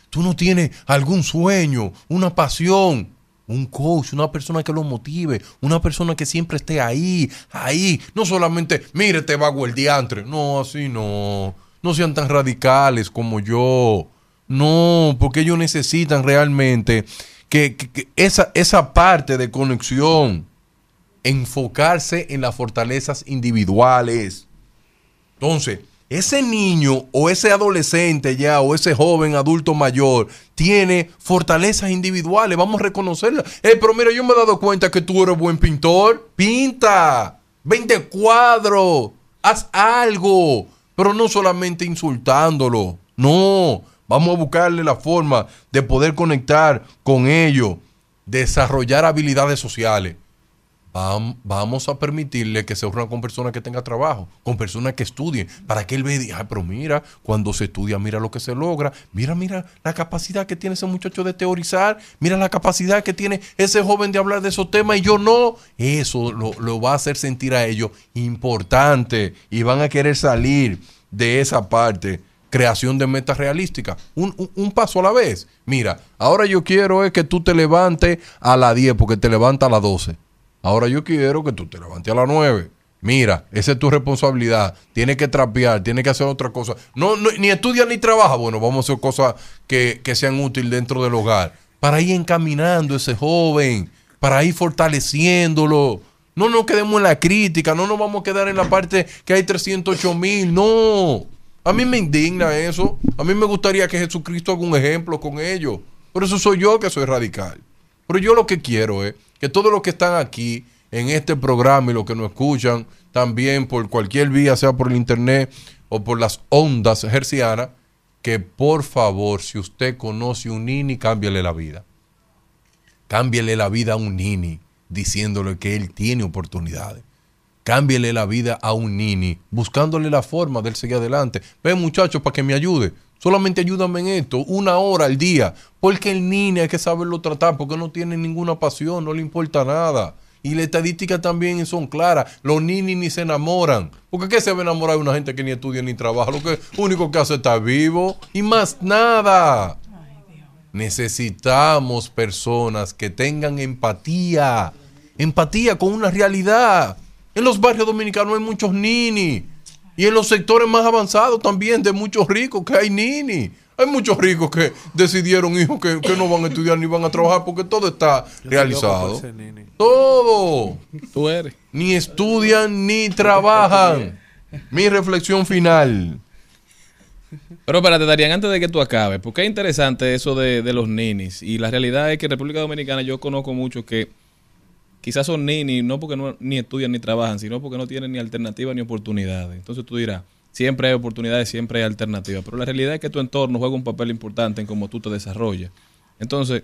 Tú no tienes algún sueño, una pasión, un coach, una persona que lo motive, una persona que siempre esté ahí, ahí. No solamente, mire, te va el diantre. No, así no. No sean tan radicales como yo. No, porque ellos necesitan realmente que, que- que esa, esa parte de conexión, enfocarse en las fortalezas individuales. Entonces, ese niño o ese adolescente ya o ese joven adulto mayor tiene fortalezas individuales, vamos a reconocerlas. Eh, pero mira, yo me he dado cuenta que tú eres buen pintor. Pinta, vende cuadros, haz algo, pero no solamente insultándolo. No, vamos a buscarle la forma de poder conectar con ellos, desarrollar habilidades sociales vamos a permitirle que se reúna con personas que tengan trabajo, con personas que estudien, para que él vea y diga, "Ay, pero mira, cuando se estudia, mira lo que se logra, mira, mira la capacidad que tiene ese muchacho de teorizar, mira la capacidad que tiene ese joven de hablar de esos temas y yo no. Eso lo, va a hacer sentir a ellos importante y van a querer salir de esa parte creación de metas realísticas. Un paso a la vez. Mira, ahora yo quiero es que tú te levantes a las 10 porque te levantas a las 12. Ahora yo quiero que tú te levantes a las 9. Mira, esa es tu responsabilidad. Tienes que trapear, tienes que hacer otra cosa. No, ni estudia ni trabaja. Bueno, vamos a hacer cosas que, que sean útiles dentro del hogar. Para ir encaminando ese joven, para ir fortaleciéndolo. No nos quedemos en la crítica, no nos vamos a quedar en la parte que hay 308 mil. No. A mí me indigna eso. A mí me gustaría que Jesucristo haga un ejemplo con ellos. Por eso soy yo que soy radical. Pero yo lo que quiero es que todos los que están aquí en este programa y los que nos escuchan también por cualquier vía, sea por el internet o por las ondas hercianas, que por favor, si usted conoce un nini, cámbiale la vida. Cámbiale la vida a un nini diciéndole que él tiene oportunidades. Cámbiale la vida a un nini, buscándole la forma de él seguir adelante. Ven muchachos, para que me ayude. Solamente ayúdame en esto, una hora al día. Porque el nini hay que saberlo tratar, porque no tiene ninguna pasión, no le importa nada. Y las estadísticas también son claras. Los ninis ni se enamoran. Porque ¿qué se va a enamorar de una gente que ni estudia ni trabaja? Lo que único que hace es estar vivo y más nada. Necesitamos personas que tengan empatía. Empatía con una realidad. En los barrios dominicanos hay muchos nini. Y en los sectores más avanzados también de muchos ricos que hay nini. Hay muchos ricos que decidieron, hijos, que, que no van a estudiar ni van a trabajar porque todo está realizado. Todo. Tú eres. Ni estudian ni trabajan. Mi reflexión final. Pero espérate, Darían, antes de que tú acabes, porque es interesante eso de, de los ninis. Y la realidad es que en República Dominicana yo conozco muchos que quizás son ninis, no porque no, ni estudian ni trabajan, sino porque no tienen ni alternativas ni oportunidades. Entonces tú dirás, siempre hay oportunidades, siempre hay alternativas. Pero la realidad es que tu entorno juega un papel importante en cómo tú te desarrollas. Entonces,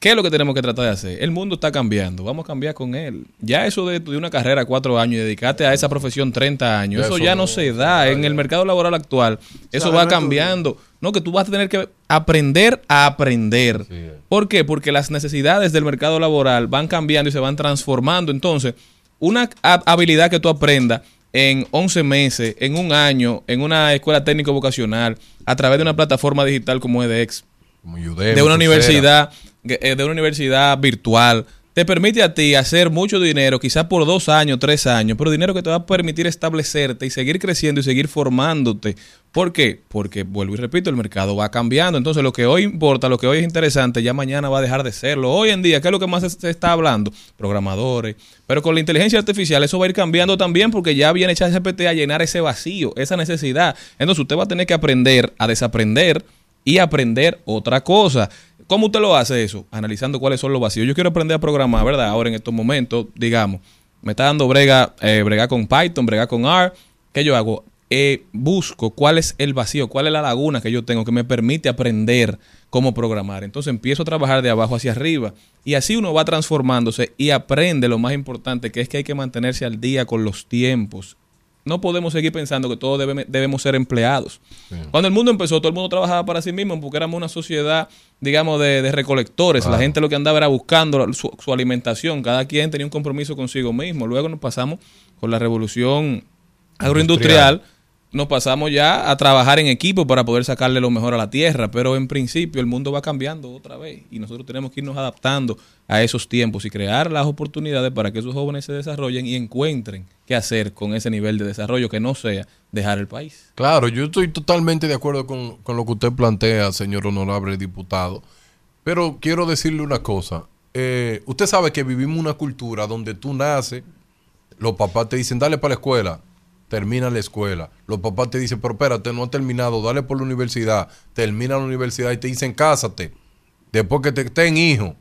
¿qué es lo que tenemos que tratar de hacer? El mundo está cambiando, vamos a cambiar con él. Ya eso de estudiar una carrera cuatro años y dedicarte a esa profesión 30 años, eso eso ya no, no- se da. En el mercado laboral actual, eso sea, va no cambiando. No, que tú vas a tener que aprender a aprender. ¿Por qué? Porque las necesidades del mercado laboral van cambiando y se van transformando. Entonces, una ha- habilidad que tú aprendas en 11 meses, en un año, en una escuela técnico vocacional, a través de una plataforma digital como edX, Como Udemy, de una universidad, de una universidad virtual, te permite a ti hacer mucho dinero, quizás por dos años, tres años, pero dinero que te va a permitir establecerte y seguir creciendo y seguir formándote. ¿Por qué? Porque, vuelvo y repito, el mercado va cambiando. Entonces, lo que hoy importa, lo que hoy es interesante, ya mañana va a dejar de serlo. Hoy en día, ¿qué es lo que más se, se está hablando? Programadores. Pero con la inteligencia artificial eso va a ir cambiando también porque ya viene ChatGPT a llenar ese vacío, esa necesidad. Entonces, usted va a tener que aprender a desaprender y aprender otra cosa. ¿Cómo usted lo hace eso? Analizando cuáles son los vacíos. Yo quiero aprender a programar, ¿verdad? Ahora en estos momentos, digamos, me está dando brega, eh, brega con Python, brega con R. ¿Qué yo hago? Eh, busco cuál es el vacío, cuál es la laguna que yo tengo que me permite aprender cómo programar. Entonces empiezo a trabajar de abajo hacia arriba y así uno va transformándose y aprende lo más importante, que es que hay que mantenerse al día con los tiempos. No podemos seguir pensando que todos debe- debemos ser empleados. Cuando el mundo empezó, todo el mundo trabajaba para sí mismo porque éramos una sociedad, digamos, de, de recolectores. La gente lo que andaba era buscando su, su alimentación. Cada quien tenía un compromiso consigo mismo. Luego nos pasamos con la revolución agroindustrial. Nos pasamos ya a trabajar en equipo para poder sacarle lo mejor a la tierra. Pero en principio el mundo va cambiando otra vez. Y nosotros tenemos que irnos adaptando a esos tiempos y crear las oportunidades para que esos jóvenes se desarrollen y encuentren qué hacer con ese nivel de desarrollo que no sea dejar el país. Claro, yo estoy totalmente de acuerdo con, con lo que usted plantea, señor honorable diputado. Pero quiero decirle una cosa. Eh, usted sabe que vivimos una cultura donde tú naces, los papás te dicen, dale para la escuela, termina la escuela. Los papás te dicen, pero espérate, no ha terminado, dale por la universidad, termina la universidad y te dicen, cásate. Después que te estén hijos.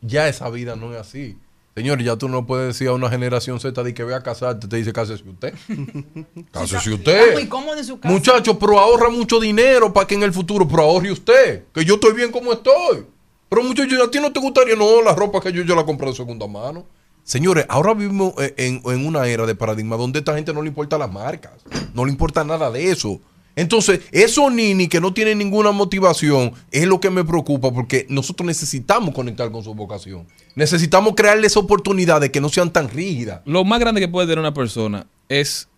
Ya esa vida no es así. Señor, ya tú no puedes decir a una generación Z de que vea a casarte, te dice, cásese usted. [laughs] Cásese usted. muy cómodo en su casa. Muchacho, pero ahorra mucho dinero para que en el futuro, pero ahorre usted, que yo estoy bien como estoy. Pero muchacho, a ti no te gustaría, no, la ropa que yo, yo la compré de segunda mano. Señores, ahora vivimos eh, en, una era de paradigma donde a esta gente no le importa las marcas, no le importa nada de eso. Entonces, esos nini que no tienen ninguna motivación es lo que me preocupa porque nosotros necesitamos conectar con su vocación. Necesitamos crearles oportunidades que no sean tan rígidas. Lo más grande que puede tener una persona es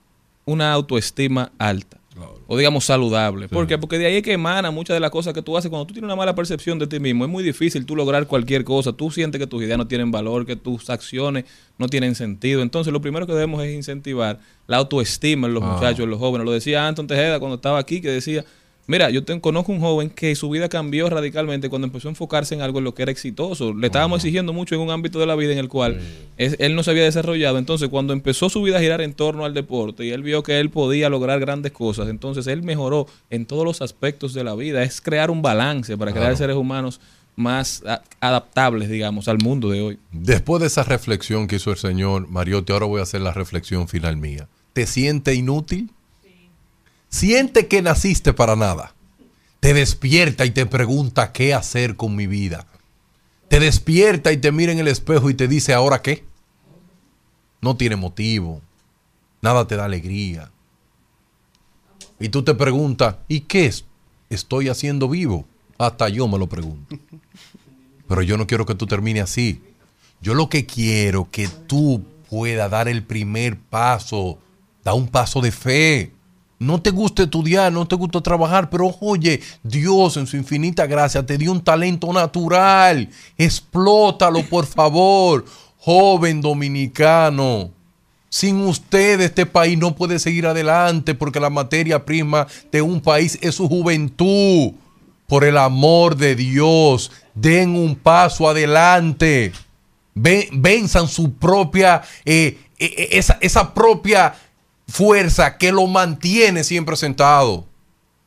una autoestima alta. O digamos saludable. ¿Por qué? Porque de ahí es que emana muchas de las cosas que tú haces. Cuando tú tienes una mala percepción de ti mismo, es muy difícil tú lograr cualquier cosa. Tú sientes que tus ideas no tienen valor, que tus acciones no tienen sentido. Entonces, lo primero que debemos es incentivar la autoestima en los Ah. muchachos, en los jóvenes. Lo decía Anton Tejeda cuando estaba aquí, que decía, mira, yo te- conozco un joven que su vida cambió radicalmente cuando empezó a enfocarse en algo en lo que era exitoso. Le estábamos exigiendo mucho en un ámbito de la vida en el cual es- él no se había desarrollado. Entonces, cuando empezó su vida a girar en torno al deporte y él vio que él podía lograr grandes cosas, entonces él mejoró en todos los aspectos de la vida. Es crear un balance para crear seres humanos más adaptables, digamos, al mundo de hoy. Después de esa reflexión que hizo el señor Mariotti, ahora voy a hacer la reflexión final mía. ¿Te siente inútil? Siente que naciste para nada. Te despierta y te pregunta qué hacer con mi vida. Te despierta y te mira en el espejo y te dice, ¿ahora qué? No tiene motivo. Nada te da alegría. Y tú te preguntas, ¿y qué es? estoy haciendo vivo? Hasta yo me lo pregunto. Pero yo no quiero que tú termines así. Yo lo que quiero que tú puedas dar el primer paso, da un paso de fe. No te gusta estudiar, no te gusta trabajar, pero oye, Dios en su infinita gracia te dio un talento natural. Explótalo, por favor, joven dominicano. Sin usted este país no puede seguir adelante porque la materia prima de un país es su juventud. Por el amor de Dios, den un paso adelante. Ven- venzan su propia, eh, eh, eh, esa, esa propia fuerza que lo mantiene siempre sentado.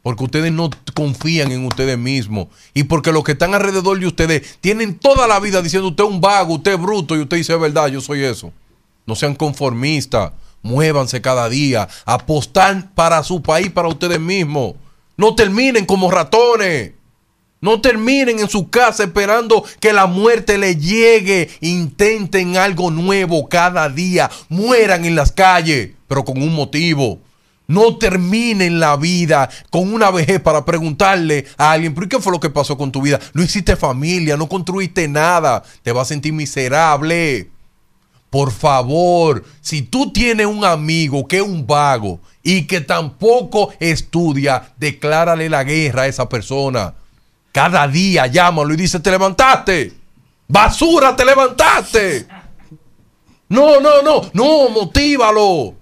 Porque ustedes no confían en ustedes mismos. Y porque los que están alrededor de ustedes tienen toda la vida diciendo usted es un vago, usted es bruto. Y usted dice, verdad, yo soy eso. No sean conformistas. Muévanse cada día. Apostar para su país, para ustedes mismos. No terminen como ratones. No terminen en su casa esperando que la muerte les llegue. Intenten algo nuevo cada día. Mueran en las calles, pero con un motivo. No terminen la vida con una vejez para preguntarle a alguien, ¿pero qué fue lo que pasó con tu vida? No hiciste familia, no construiste nada. Te vas a sentir miserable. Por favor, si tú tienes un amigo que es un vago y que tampoco estudia, declárale la guerra a esa persona. Cada día llámalo y dice, te levantaste. Basura, te levantaste. No, no, no, no, motívalo.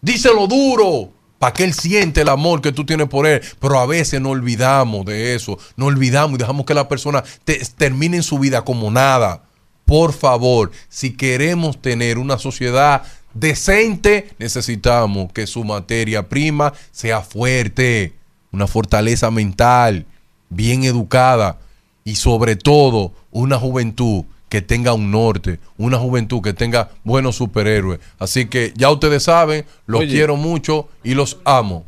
Díselo duro. Para que él siente el amor que tú tienes por él. Pero a veces no olvidamos de eso. No olvidamos y dejamos que la persona te- termine su vida como nada. Por favor, si queremos tener una sociedad decente, necesitamos que su materia prima sea fuerte. Una fortaleza mental, bien educada. Y sobre todo, una juventud que tenga un norte, una juventud que tenga buenos superhéroes. Así que ya ustedes saben, los Oye. quiero mucho y los amo.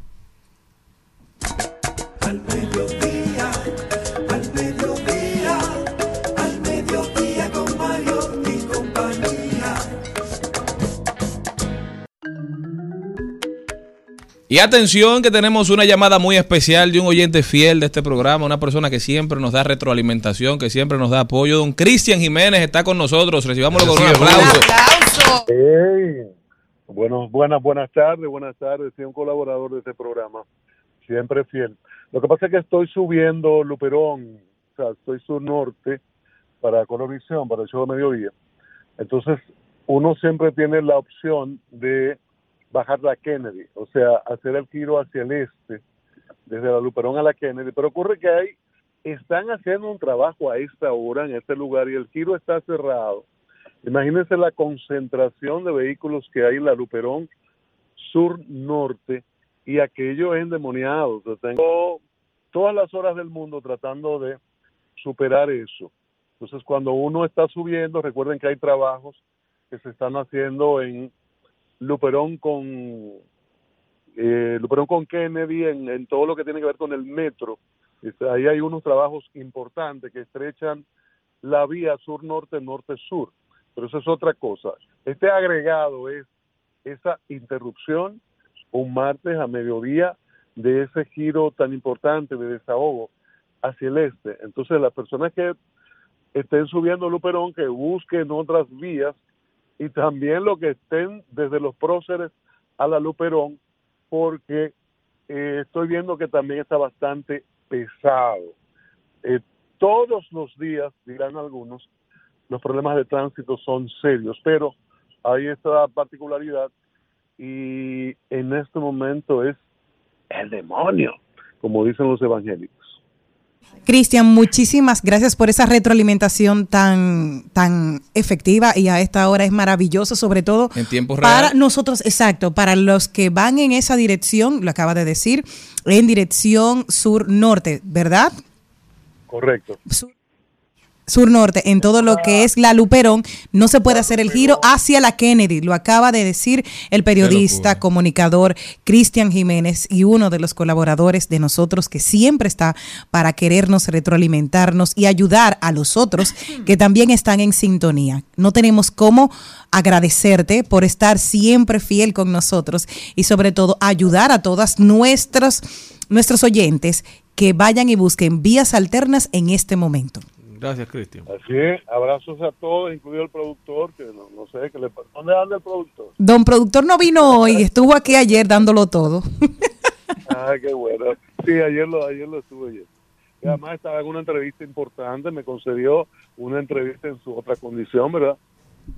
Y atención que tenemos una llamada muy especial de un oyente fiel de este programa, una persona que siempre nos da retroalimentación, que siempre nos da apoyo. Don Cristian Jiménez está con nosotros. Recibámoslo con un aplauso. ¡Aplauso! Hey, bueno, buenas, buenas tardes, buenas tardes. Soy un colaborador de este programa, siempre fiel. Lo que pasa es que estoy subiendo Luperón, o sea, estoy sur norte para Colorvisión, para el show de mediodía. Entonces, uno siempre tiene la opción de bajar la Kennedy, o sea, hacer el giro hacia el este, desde la Luperón a la Kennedy. Pero ocurre que ahí están haciendo un trabajo a esta hora en este lugar y el giro está cerrado. Imagínense la concentración de vehículos que hay en la Luperón sur-norte y aquello es endemoniado. Tengo todas las horas del mundo tratando de superar eso. Entonces, cuando uno está subiendo, recuerden que hay trabajos que se están haciendo en Luperón con eh, Luperón con Kennedy, en, en todo lo que tiene que ver con el metro. Este, ahí hay unos trabajos importantes que estrechan la vía sur-norte, norte-sur. Pero eso es otra cosa. Este agregado es esa interrupción un martes a mediodía de ese giro tan importante de desahogo hacia el este. Entonces, las personas que estén subiendo Luperón, que busquen otras vías y también los que estén desde los próceres a la Luperón, porque eh, estoy viendo que también está bastante pesado. Eh, todos los días, dirán algunos, los problemas de tránsito son serios, pero hay esta particularidad y en este momento es el demonio, como dicen los evangélicos. Cristian, muchísimas gracias por esa retroalimentación tan, tan efectiva y a esta hora es maravilloso, sobre todo En tiempo para nosotros, exacto, para los que van en esa dirección, lo acaba de decir, en dirección sur-norte, ¿verdad? Correcto. Sur-norte, en todo lo que es la Luperón, no se puede hacer el giro hacia la Kennedy. Lo acaba de decir el periodista, comunicador Cristian Jiménez y uno de los colaboradores de nosotros que siempre está para querernos retroalimentarnos y ayudar a los otros que también están en sintonía. No tenemos cómo agradecerte por estar siempre fiel con nosotros y sobre todo ayudar a todas nuestros nuestros oyentes que vayan y busquen vías alternas en este momento. Gracias, Cristian. Así es, abrazos a todos, incluido el productor, que no, no sé, que le, ¿dónde anda el productor? Don productor no vino hoy, estuvo aquí ayer dándolo todo. [laughs] Ah, qué bueno. Sí, ayer lo, ayer lo estuve ayer. Y además estaba en una entrevista importante, me concedió una entrevista en su otra condición, ¿verdad?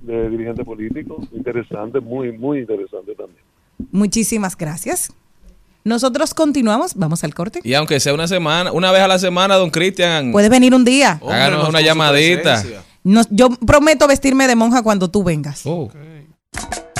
De dirigente político. Interesante, muy, muy interesante también. Muchísimas gracias. Nosotros continuamos, vamos al corte. Y aunque sea una semana, una vez a la semana, don Cristian, Puedes venir un día. háganos una llamadita. Nos- yo prometo vestirme de monja cuando tú vengas. Oh. Al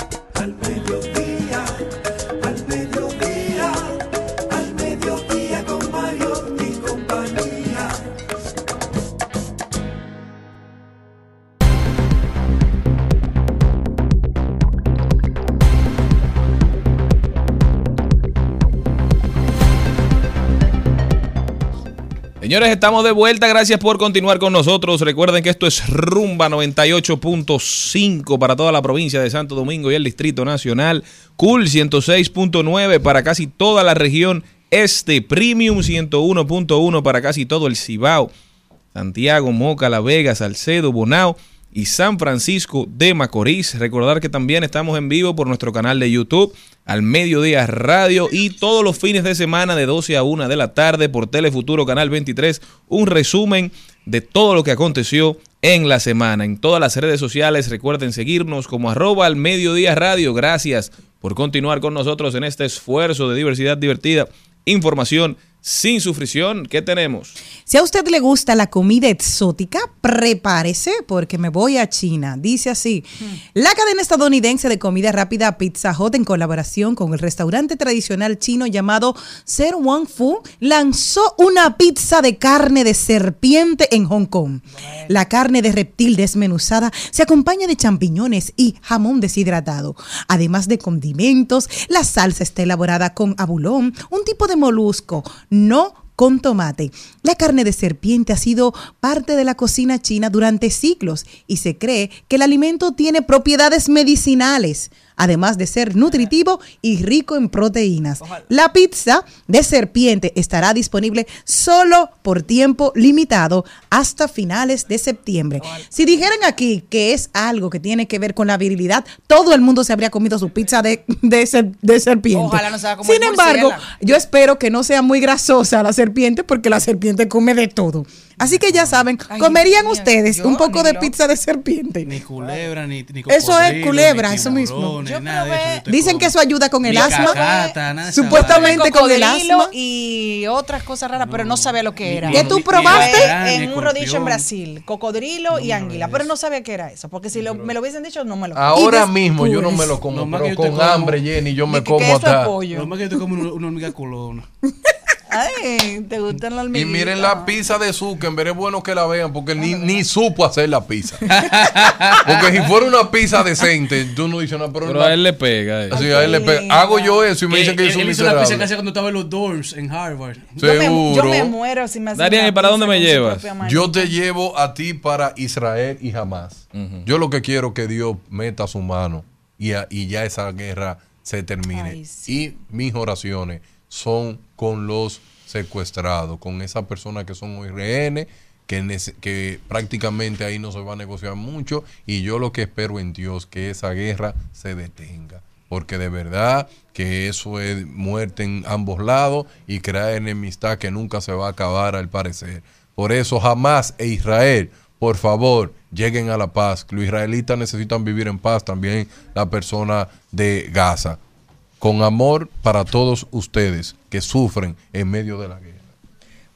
Señores, estamos de vuelta. Gracias por continuar con nosotros. Recuerden que esto es Rumba 98.5 para toda la provincia de Santo Domingo y el Distrito Nacional. Cool 106.9 para casi toda la región este. Premium 101.1 para casi todo el Cibao. Santiago, Moca, La Vega, Salcedo, Bonao y San Francisco de Macorís. Recordar que también estamos en vivo por nuestro canal de YouTube al mediodía radio y todos los fines de semana de 12 a 1 de la tarde por Telefuturo Canal 23. Un resumen de todo lo que aconteció en la semana. En todas las redes sociales recuerden seguirnos como arroba al mediodía radio. Gracias por continuar con nosotros en este esfuerzo de diversidad divertida. Información sin sufrición. ¿Qué tenemos? Si a usted le gusta la comida exótica, prepárese porque me voy a China. Dice así, la cadena estadounidense de comida rápida Pizza Hut en colaboración con el restaurante tradicional chino llamado Ser Wang Fu lanzó una pizza de carne de serpiente en Hong Kong. La carne de reptil desmenuzada se acompaña de champiñones y jamón deshidratado. Además de condimentos, la salsa está elaborada con abulón, un tipo de molusco, no con tomate. La carne de serpiente ha sido parte de la cocina china durante siglos y se cree que el alimento tiene propiedades medicinales, además de ser nutritivo y rico en proteínas. La pizza de serpiente estará disponible solo por tiempo limitado hasta finales de septiembre. Si dijeran aquí que es algo que tiene que ver con la virilidad, todo el mundo se habría comido su pizza de, de, ser- de serpiente. Ojalá no sea como Sin embargo, yo espero que no sea muy grasosa la serpiente porque la serpiente come de todo. Así que ya saben, ¿comerían ustedes un poco de pizza de serpiente? Ni culebra, ni, ni Eso es culebra, ni eso mismo. nada de eso Dicen que eso ayuda con el asma. cacata, nada Supuestamente con el asma. y otras cosas raras, pero no sabía lo que era. ¿Qué tú probaste? En un rodillo en. Brasil, cocodrilo y anguila, pero no sabía qué era eso, porque si lo- me lo hubiesen dicho no me lo Ahora Y mismo yo no me lo como, pero yo con como- hambre, Jenny, yo me como hasta... Lo más que yo te como una, una hormiga colona. [laughs] Ay, ¿te gustan las Y miren la pizza de Zuckerberg, es bueno que la vean porque ni, ni supo hacer la pizza. [laughs] Porque si fuera una pizza decente, tú no dices nada, pero, Pero a él le pega. eh. Sí, a él le pega. Hago yo eso y me dicen que yo soy él hizo la pizza que miserable. hacía cuando estaba en los dorms en Harvard. Yo me, yo Seguro. me muero si me hacen Darian, una ¿y para dónde me llevas? Yo te llevo a ti para Israel y jamás. Yo lo que quiero es que Dios meta su mano y, a- y ya esa guerra se termine. Ay, sí. Y mis oraciones son con los secuestrados, con esas personas que son hoy rehenes, que, prácticamente ahí no se va a negociar mucho. Y yo lo que espero en Dios que esa guerra se detenga. Porque de verdad que eso es muerte en ambos lados y crear enemistad que nunca se va a acabar al parecer. Por eso jamás e Israel, por favor, lleguen a la paz. Los israelitas necesitan vivir en paz, también la persona de Gaza. Con amor para todos ustedes que sufren en medio de la guerra.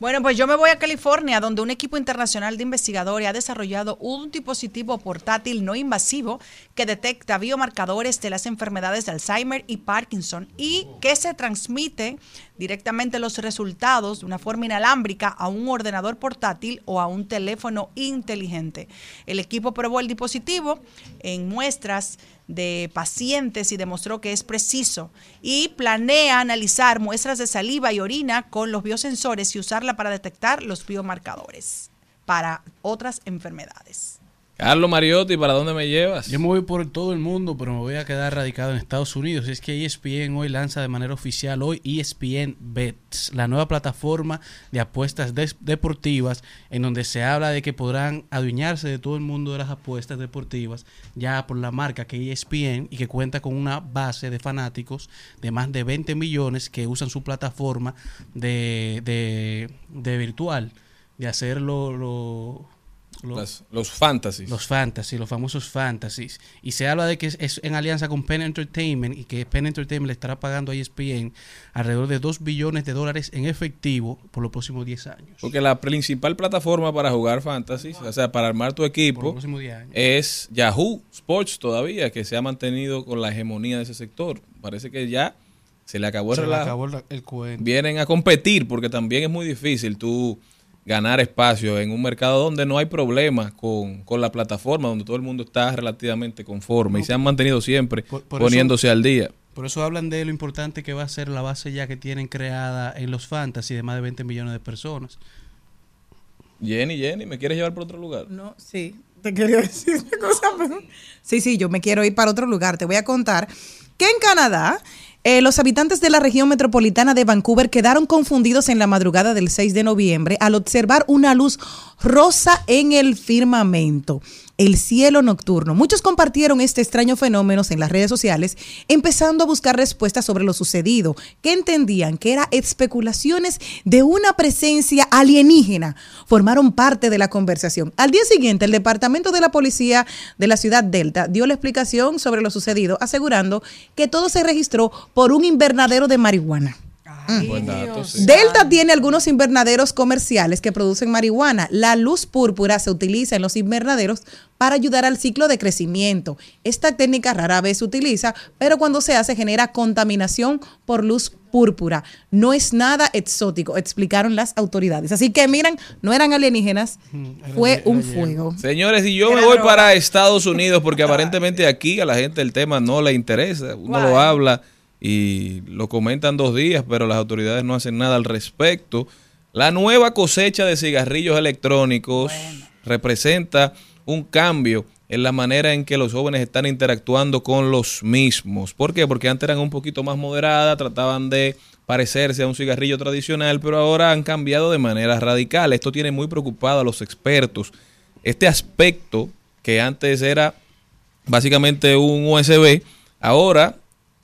Bueno, pues yo me voy a California, donde un equipo internacional de investigadores ha desarrollado un dispositivo portátil no invasivo que detecta biomarcadores de las enfermedades de Alzheimer y Parkinson y que se transmite directamente los resultados de una forma inalámbrica a un ordenador portátil o a un teléfono inteligente. El equipo probó el dispositivo en muestras de pacientes y demostró que es preciso y planea analizar muestras de saliva y orina con los biosensores y usarla para detectar los biomarcadores para otras enfermedades. Carlos Mariotti, ¿para dónde me llevas? Yo me voy por todo el mundo, pero me voy a quedar radicado en Estados Unidos. Es que ESPN hoy lanza de manera oficial hoy ESPN Bets, la nueva plataforma de apuestas deportivas en donde se habla de que podrán adueñarse de todo el mundo de las apuestas deportivas ya por la marca que ESPN y que cuenta con una base de fanáticos de más de 20 millones que usan su plataforma de, de, de virtual, de hacer lo- lo- lo- Las- los fantasies. los fantasy, los famosos fantasies. Y se habla de que es, es en alianza con Penn Entertainment y que Penn Entertainment le estará pagando a ESPN alrededor de 2 billones de dólares en efectivo por los próximos 10 años. Porque la principal plataforma para jugar fantasy, o sea, para armar tu los equipo, próximos 10 años. es Yahoo Sports todavía, que se ha mantenido con la hegemonía de ese sector. Parece que ya se le acabó el Se le relajo. acabó el, el cuento. Vienen a competir porque también es muy difícil tú ganar espacio en un mercado donde no hay problema con, con la plataforma, donde todo el mundo está relativamente conforme y se han mantenido siempre Por- por poniéndose al día. Por eso hablan de lo importante que va a ser la base ya que tienen creada en los fantasy de más de 20 millones de personas. Jenny, Jenny, ¿me quieres llevar por otro lugar? No, sí. Te quería decir una cosa, pero- Sí, sí, yo me quiero ir para otro lugar. Te voy a contar que en Canadá eh, los habitantes de la región metropolitana de Vancouver quedaron confundidos en la madrugada del 6 de noviembre al observar una luz rosa en el firmamento. El cielo nocturno. Muchos compartieron este extraño fenómeno en las redes sociales, empezando a buscar respuestas sobre lo sucedido, que entendían que eran especulaciones de una presencia alienígena. Formaron parte de la conversación. Al día siguiente, el Departamento de la Policía de la ciudad Delta dio la explicación sobre lo sucedido, asegurando que todo se registró por un invernadero de marihuana. Mm. Buen dato, sí. Delta tiene algunos invernaderos comerciales que producen marihuana. La luz púrpura se utiliza en los invernaderos para ayudar al ciclo de crecimiento. Esta técnica rara vez se utiliza, pero cuando se hace genera contaminación por luz púrpura. No es nada exótico, explicaron las autoridades. Así que miren, no eran alienígenas, fue un fuego. Señores, y yo me voy para Estados Unidos porque aparentemente aquí a la gente el tema no le interesa. Uno lo habla y lo comentan dos días, pero las autoridades no hacen nada al respecto. La nueva cosecha de cigarrillos electrónicos representa un cambio en la manera en que los jóvenes están interactuando con los mismos. ¿Por qué? Porque antes eran un poquito más moderadas, trataban de parecerse a un cigarrillo tradicional, pero ahora han cambiado de manera radical. Esto tiene muy preocupado a los expertos. Este aspecto que antes era básicamente un USB, ahora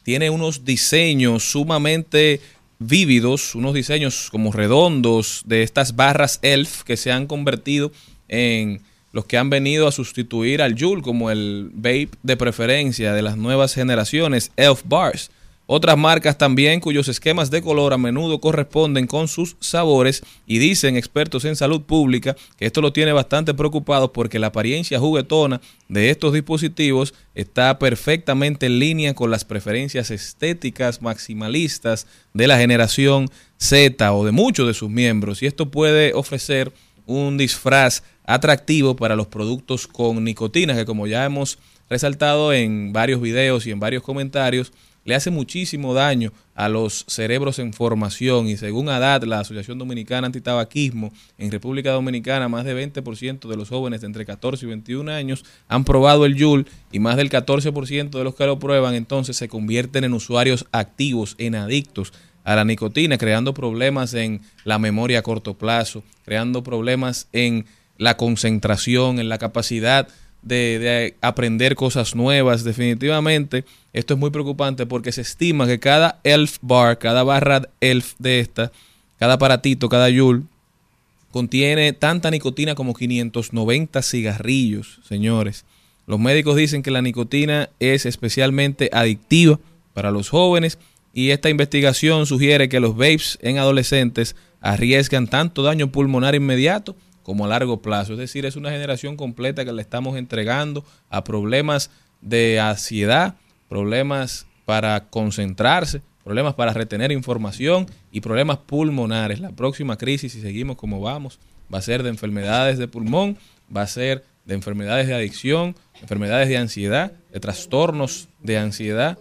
tiene unos diseños sumamente vívidos, unos diseños como redondos de estas barras ELF que se han convertido en los que han venido a sustituir al Joule como el vape de preferencia de las nuevas generaciones, ELF Bars. Otras marcas también cuyos esquemas de color a menudo corresponden con sus sabores y dicen expertos en salud pública que esto lo tiene bastante preocupado porque la apariencia juguetona de estos dispositivos está perfectamente en línea con las preferencias estéticas maximalistas de la generación Z o de muchos de sus miembros. Y esto puede ofrecer un disfraz atractivo para los productos con nicotina que como ya hemos resaltado en varios videos y en varios comentarios le hace muchísimo daño a los cerebros en formación y según ADAT, la Asociación Dominicana Antitabaquismo, en República Dominicana más de 20% de los jóvenes de entre 14 y 21 años han probado el YUL y más del 14% de los que lo prueban entonces se convierten en usuarios activos, en adictos a la nicotina, creando problemas en la memoria a corto plazo, creando problemas en la concentración, en la capacidad de, de aprender cosas nuevas. Definitivamente, esto es muy preocupante porque se estima que cada ELF bar, cada barra ELF de esta, cada aparatito, cada Joule, contiene tanta nicotina como 590 cigarrillos, señores. Los médicos dicen que la nicotina es especialmente adictiva para los jóvenes y esta investigación sugiere que los vapes en adolescentes arriesgan tanto daño pulmonar inmediato como a largo plazo. Es decir, es una generación completa que le estamos entregando a problemas de ansiedad, problemas para concentrarse, problemas para retener información y problemas pulmonares. La próxima crisis, si seguimos como vamos, va a ser de enfermedades de pulmón, va a ser de enfermedades de adicción, enfermedades de ansiedad, de trastornos de ansiedad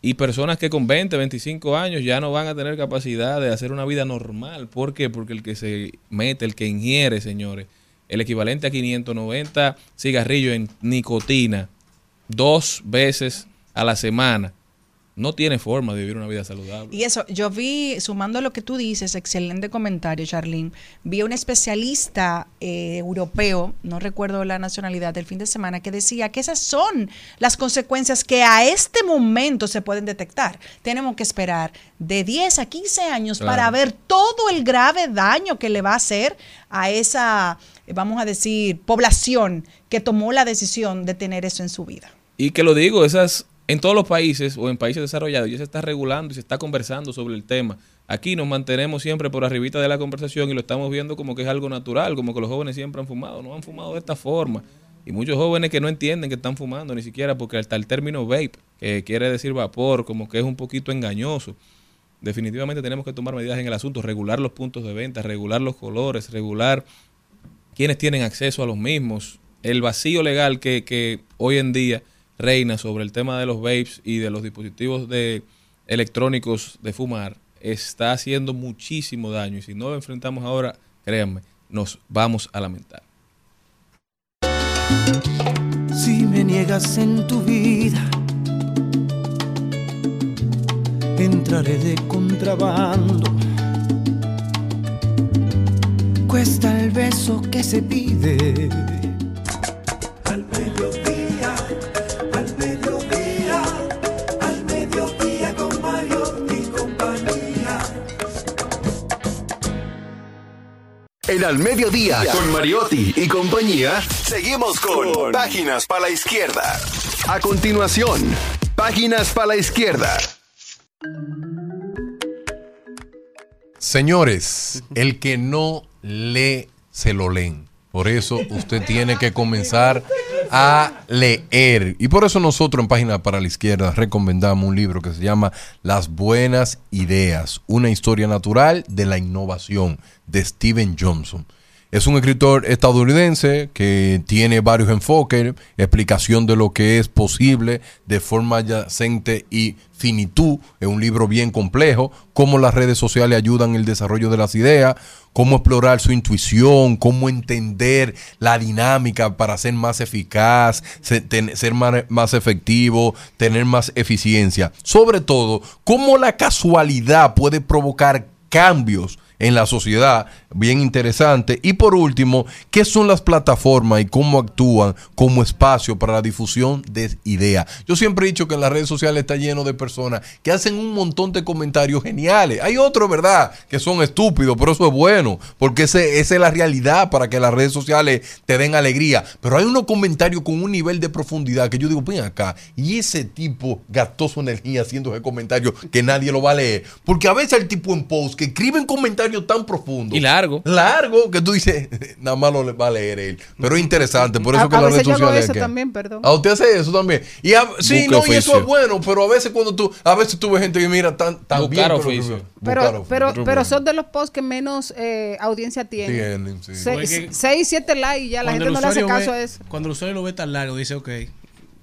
y personas que con 20, 25 años ya no van a tener capacidad de hacer una vida normal. ¿Por qué? Porque el que se mete, el que ingiere, señores, el equivalente a 590 cigarrillos en nicotina dos veces a la semana, no tiene forma de vivir una vida saludable. Y eso, yo vi, sumando lo que tú dices, excelente comentario, Charlene, vi a un especialista eh, europeo, no recuerdo la nacionalidad del fin de semana, que decía que esas son las consecuencias que a este momento se pueden detectar. Tenemos que esperar de 10 a 15 años Claro. para ver todo el grave daño que le va a hacer a esa, vamos a decir, población que tomó la decisión de tener eso en su vida. Y que lo digo, esas en todos los países o en países desarrollados ya se está regulando y se está conversando sobre el tema. Aquí nos mantenemos siempre por arribita de la conversación y lo estamos viendo como que es algo natural, como que los jóvenes siempre han fumado, no han fumado de esta forma. Y muchos jóvenes que no entienden que están fumando ni siquiera porque hasta el término vape, que quiere decir vapor, como que es un poquito engañoso. Definitivamente tenemos que tomar medidas en el asunto, regular los puntos de venta, regular los colores, regular quienes tienen acceso a los mismos. El vacío legal que, que hoy en día reina sobre el tema de los vapes y de los dispositivos de electrónicos de fumar está haciendo muchísimo daño y si no lo enfrentamos ahora, créanme, nos vamos a lamentar. Si me niegas en tu vida, entraré de contrabando. Cuesta el beso que se pide. En Al Mediodía, con Mariotti y compañía, seguimos con Páginas para la Izquierda. A continuación, Páginas para la Izquierda. Señores, el que no lee, se lo leen. Por eso usted tiene que comenzar a leer. Y por eso nosotros en Página para la Izquierda recomendamos un libro que se llama Las Buenas Ideas, una historia natural de la innovación de Steven Johnson. Es un escritor estadounidense que tiene varios enfoques, explicación de lo que es posible de forma adyacente y finitud. Es un libro bien complejo, cómo las redes sociales ayudan el desarrollo de las ideas, cómo explorar su intuición, cómo entender la dinámica para ser más eficaz, ser más efectivo, tener más eficiencia. Sobre todo, cómo la casualidad puede provocar cambios en la sociedad, bien interesante. Y por último, ¿qué son las plataformas y cómo actúan como espacio para la difusión de ideas? Yo siempre he dicho que en las redes sociales está lleno de personas que hacen un montón de comentarios geniales. Hay otros, ¿verdad?, que son estúpidos, pero eso es bueno, porque ese, esa es la realidad para que las redes sociales te den alegría. Pero hay unos comentarios con un nivel de profundidad que yo digo, ven acá, y ese tipo gastó su energía haciendo ese comentario que nadie lo va a leer. Porque a veces el tipo en post que escriben comentarios tan profundos. Y largo. Largo, que tú dices, [laughs] nada más lo va a leer él. Pero es interesante, por eso A- que a yo hago sociales. eso que- también, perdón. ¿A usted hace eso también? Y a- sí, Busca no, y eso oficio. es bueno, pero a veces cuando tú, a veces tú ves gente que mira tan, tan Buscar bien. pero- oficio. buscar Pero, oficio. pero, Pero son de los posts que menos eh, audiencia tienen. Tienen, sí. Se- seis, siete likes y ya la gente no le hace caso ve- a eso. Cuando el usuario lo ve tan largo, dice, ok,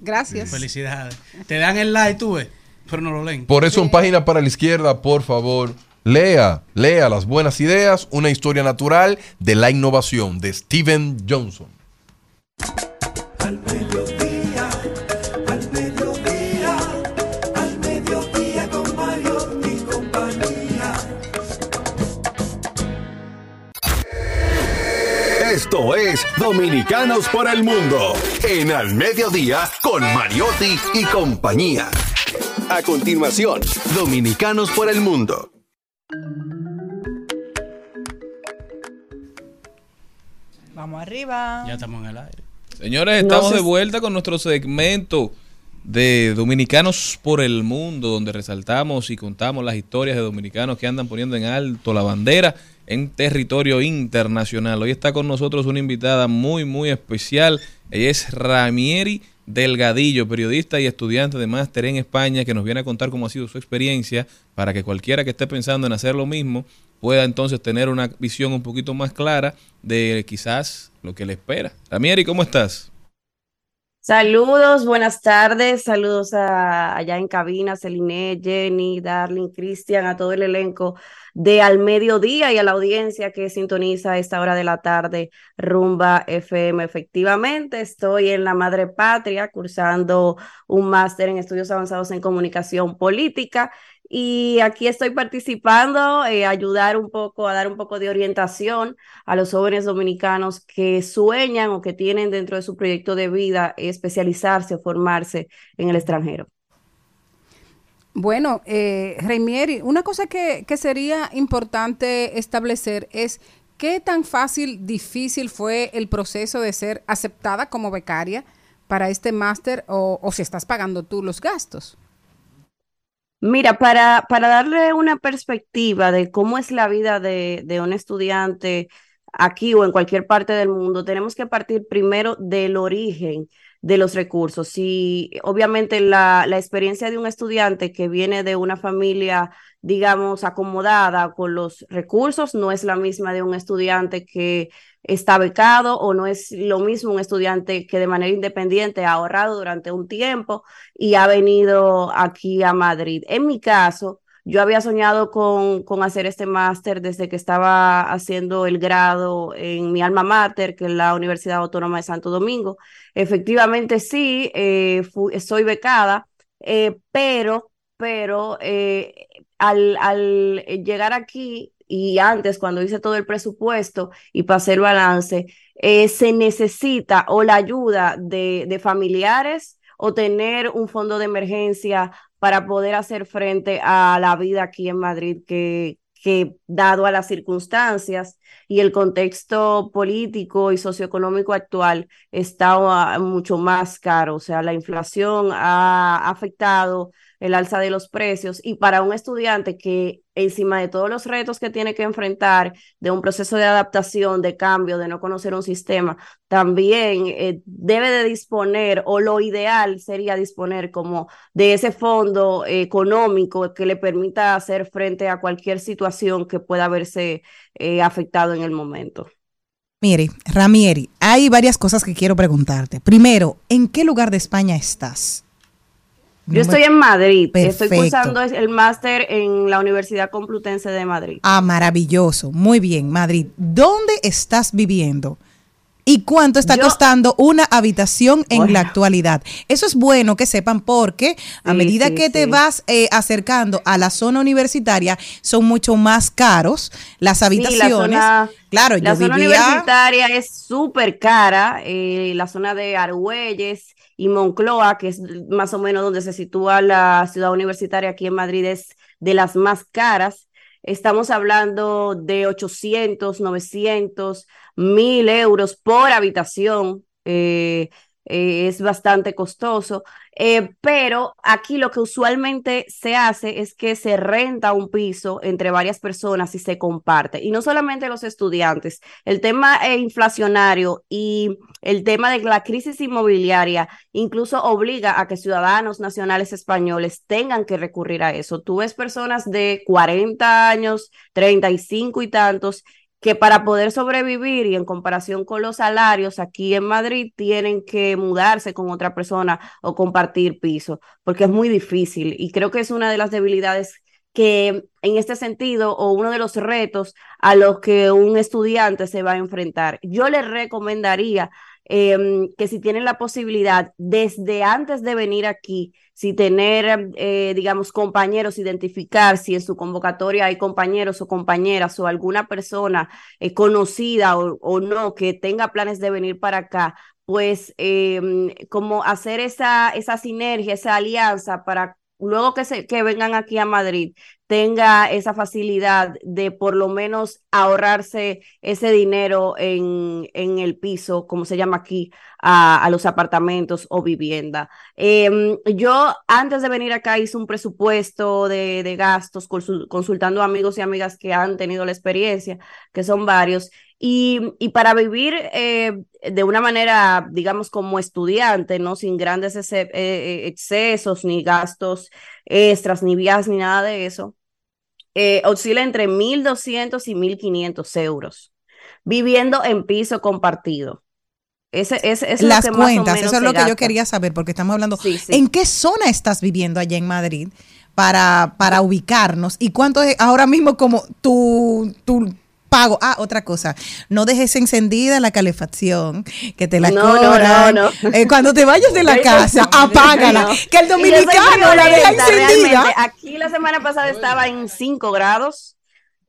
Gracias. felicidades. Te dan el like, tú ves, pero no lo leen. Por eso en Página para la Izquierda, por favor, lea, lea las buenas ideas, una historia natural de la innovación de Steven Johnson. Al mediodía, al mediodía, al mediodía con Mario y compañía. Esto es Dominicanos por el Mundo en Al Mediodía con Mariotti y compañía. A continuación, Dominicanos por el Mundo. Vamos arriba. Ya estamos en el aire. Señores, No estamos sé de vuelta con nuestro segmento de Dominicanos por el Mundo, donde resaltamos y contamos las historias de dominicanos que andan poniendo en alto la bandera en territorio internacional. Hoy está con nosotros una invitada muy, muy especial. Ella es Ramieri Delgadillo, periodista y estudiante de máster en España, que nos viene a contar cómo ha sido su experiencia para que cualquiera que esté pensando en hacer lo mismo pueda entonces tener una visión un poquito más clara de quizás lo que le espera. Ramieri, ¿cómo estás? Saludos, buenas tardes, saludos a, allá en cabina, Celine, Jenny, Darling, Cristian, a todo el elenco de Al Mediodía y a la audiencia que sintoniza a esta hora de la tarde, Rumba FM. Efectivamente, estoy en la Madre Patria cursando un máster en estudios avanzados en comunicación política y aquí estoy participando, eh, ayudar un poco, a dar un poco de orientación a los jóvenes dominicanos que sueñan o que tienen dentro de su proyecto de vida especializarse o formarse en el extranjero. Bueno, eh, Reimieri, una cosa que, que sería importante establecer es qué tan fácil, difícil fue el proceso de ser aceptada como becaria para este máster o, o si estás pagando tú los gastos. Mira, para, para darle una perspectiva de cómo es la vida de, de un estudiante aquí o en cualquier parte del mundo, tenemos que partir primero del origen de los recursos. Si obviamente la, la experiencia de un estudiante que viene de una familia, digamos, acomodada con los recursos, no es la misma de un estudiante que está becado o no es lo mismo un estudiante que de manera independiente ha ahorrado durante un tiempo y ha venido aquí a Madrid. En mi caso, yo había soñado con, con hacer este máster desde que estaba haciendo el grado en mi alma mater, que es la Universidad Autónoma de Santo Domingo. Efectivamente, sí, eh, soy becada, eh, pero, pero eh, al, al llegar aquí y antes, cuando hice todo el presupuesto y pasé el balance, eh, se necesita o la ayuda de, familiares o tener un fondo de emergencia para poder hacer frente a la vida aquí en Madrid, que, que dado a las circunstancias y el contexto político y socioeconómico actual está ah, mucho más caro. O sea, la inflación ha afectado el alza de los precios y para un estudiante que encima de todos los retos que tiene que enfrentar de un proceso de adaptación, de cambio, de no conocer un sistema, también eh, debe de disponer o lo ideal sería disponer como de ese fondo económico que le permita hacer frente a cualquier situación que pueda verse eh, afectado en el momento. Mire, Ramieri, hay varias cosas que quiero preguntarte. Primero, ¿en qué lugar de España estás? Yo estoy en Madrid, estoy Perfecto. cursando el máster en la Universidad Complutense de Madrid. Ah, maravilloso. Muy bien, Madrid. ¿Dónde estás viviendo? ¿Y cuánto está Yo- costando una habitación en Bueno. la actualidad? Eso es bueno que sepan porque a Sí, medida sí, que te vas eh, acercando a la zona universitaria, son mucho más caros las habitaciones. la zona, claro, la yo zona vivía... universitaria es súper cara. eh, la zona de Argüelles y Moncloa, que es más o menos donde se sitúa la ciudad universitaria aquí en Madrid, es de las más caras. Estamos hablando de 800, 900, 1000 euros por habitación. eh, eh, es bastante costoso. Eh, pero aquí lo que usualmente se hace es que se renta un piso entre varias personas y se comparte. Y no solamente los estudiantes, el tema eh, inflacionario y el tema de la crisis inmobiliaria incluso obliga a que ciudadanos nacionales españoles tengan que recurrir a eso. Tú ves personas de 40 años, 35 y tantos que para poder sobrevivir y en comparación con los salarios aquí en Madrid tienen que mudarse con otra persona o compartir piso, porque es muy difícil y creo que es una de las debilidades que en este sentido o uno de los retos a los que un estudiante se va a enfrentar. Yo le recomendaría eh, que si tienen la posibilidad desde antes de venir aquí, si tener, eh, digamos, compañeros, identificar si en su convocatoria hay compañeros o compañeras o alguna persona eh, conocida o, no que tenga planes de venir para acá, pues eh, como hacer esa, esa sinergia, esa alianza para luego que, se, que vengan aquí a Madrid tenga esa facilidad de por lo menos ahorrarse ese dinero en, en el piso, como se llama aquí, a, a los apartamentos o vivienda. Eh, yo antes de venir acá hice un presupuesto de, de gastos consul- consultando amigos y amigas que han tenido la experiencia, que son varios. Y, y para vivir eh, de una manera, digamos, como estudiante, ¿no? Sin grandes ese- eh, excesos, ni gastos extras, ni viajes, ni nada de eso, eh, oscila entre 1.200 y 1.500 euros, viviendo en piso compartido. Ese, ese, eso es Las lo que más o cuentas, menos eso es lo que yo quería saber, porque estamos hablando, Sí, sí. ¿en qué zona estás viviendo allá en Madrid para, para ubicarnos? ¿Y cuánto es ahora mismo como tu, tu pago? Ah, otra cosa, no dejes encendida la calefacción, que te la No, no, no, no. Eh, cuando te vayas de la [laughs] casa, apágala. Que el dominicano la deja encendida. Aquí la semana pasada estaba en 5 grados.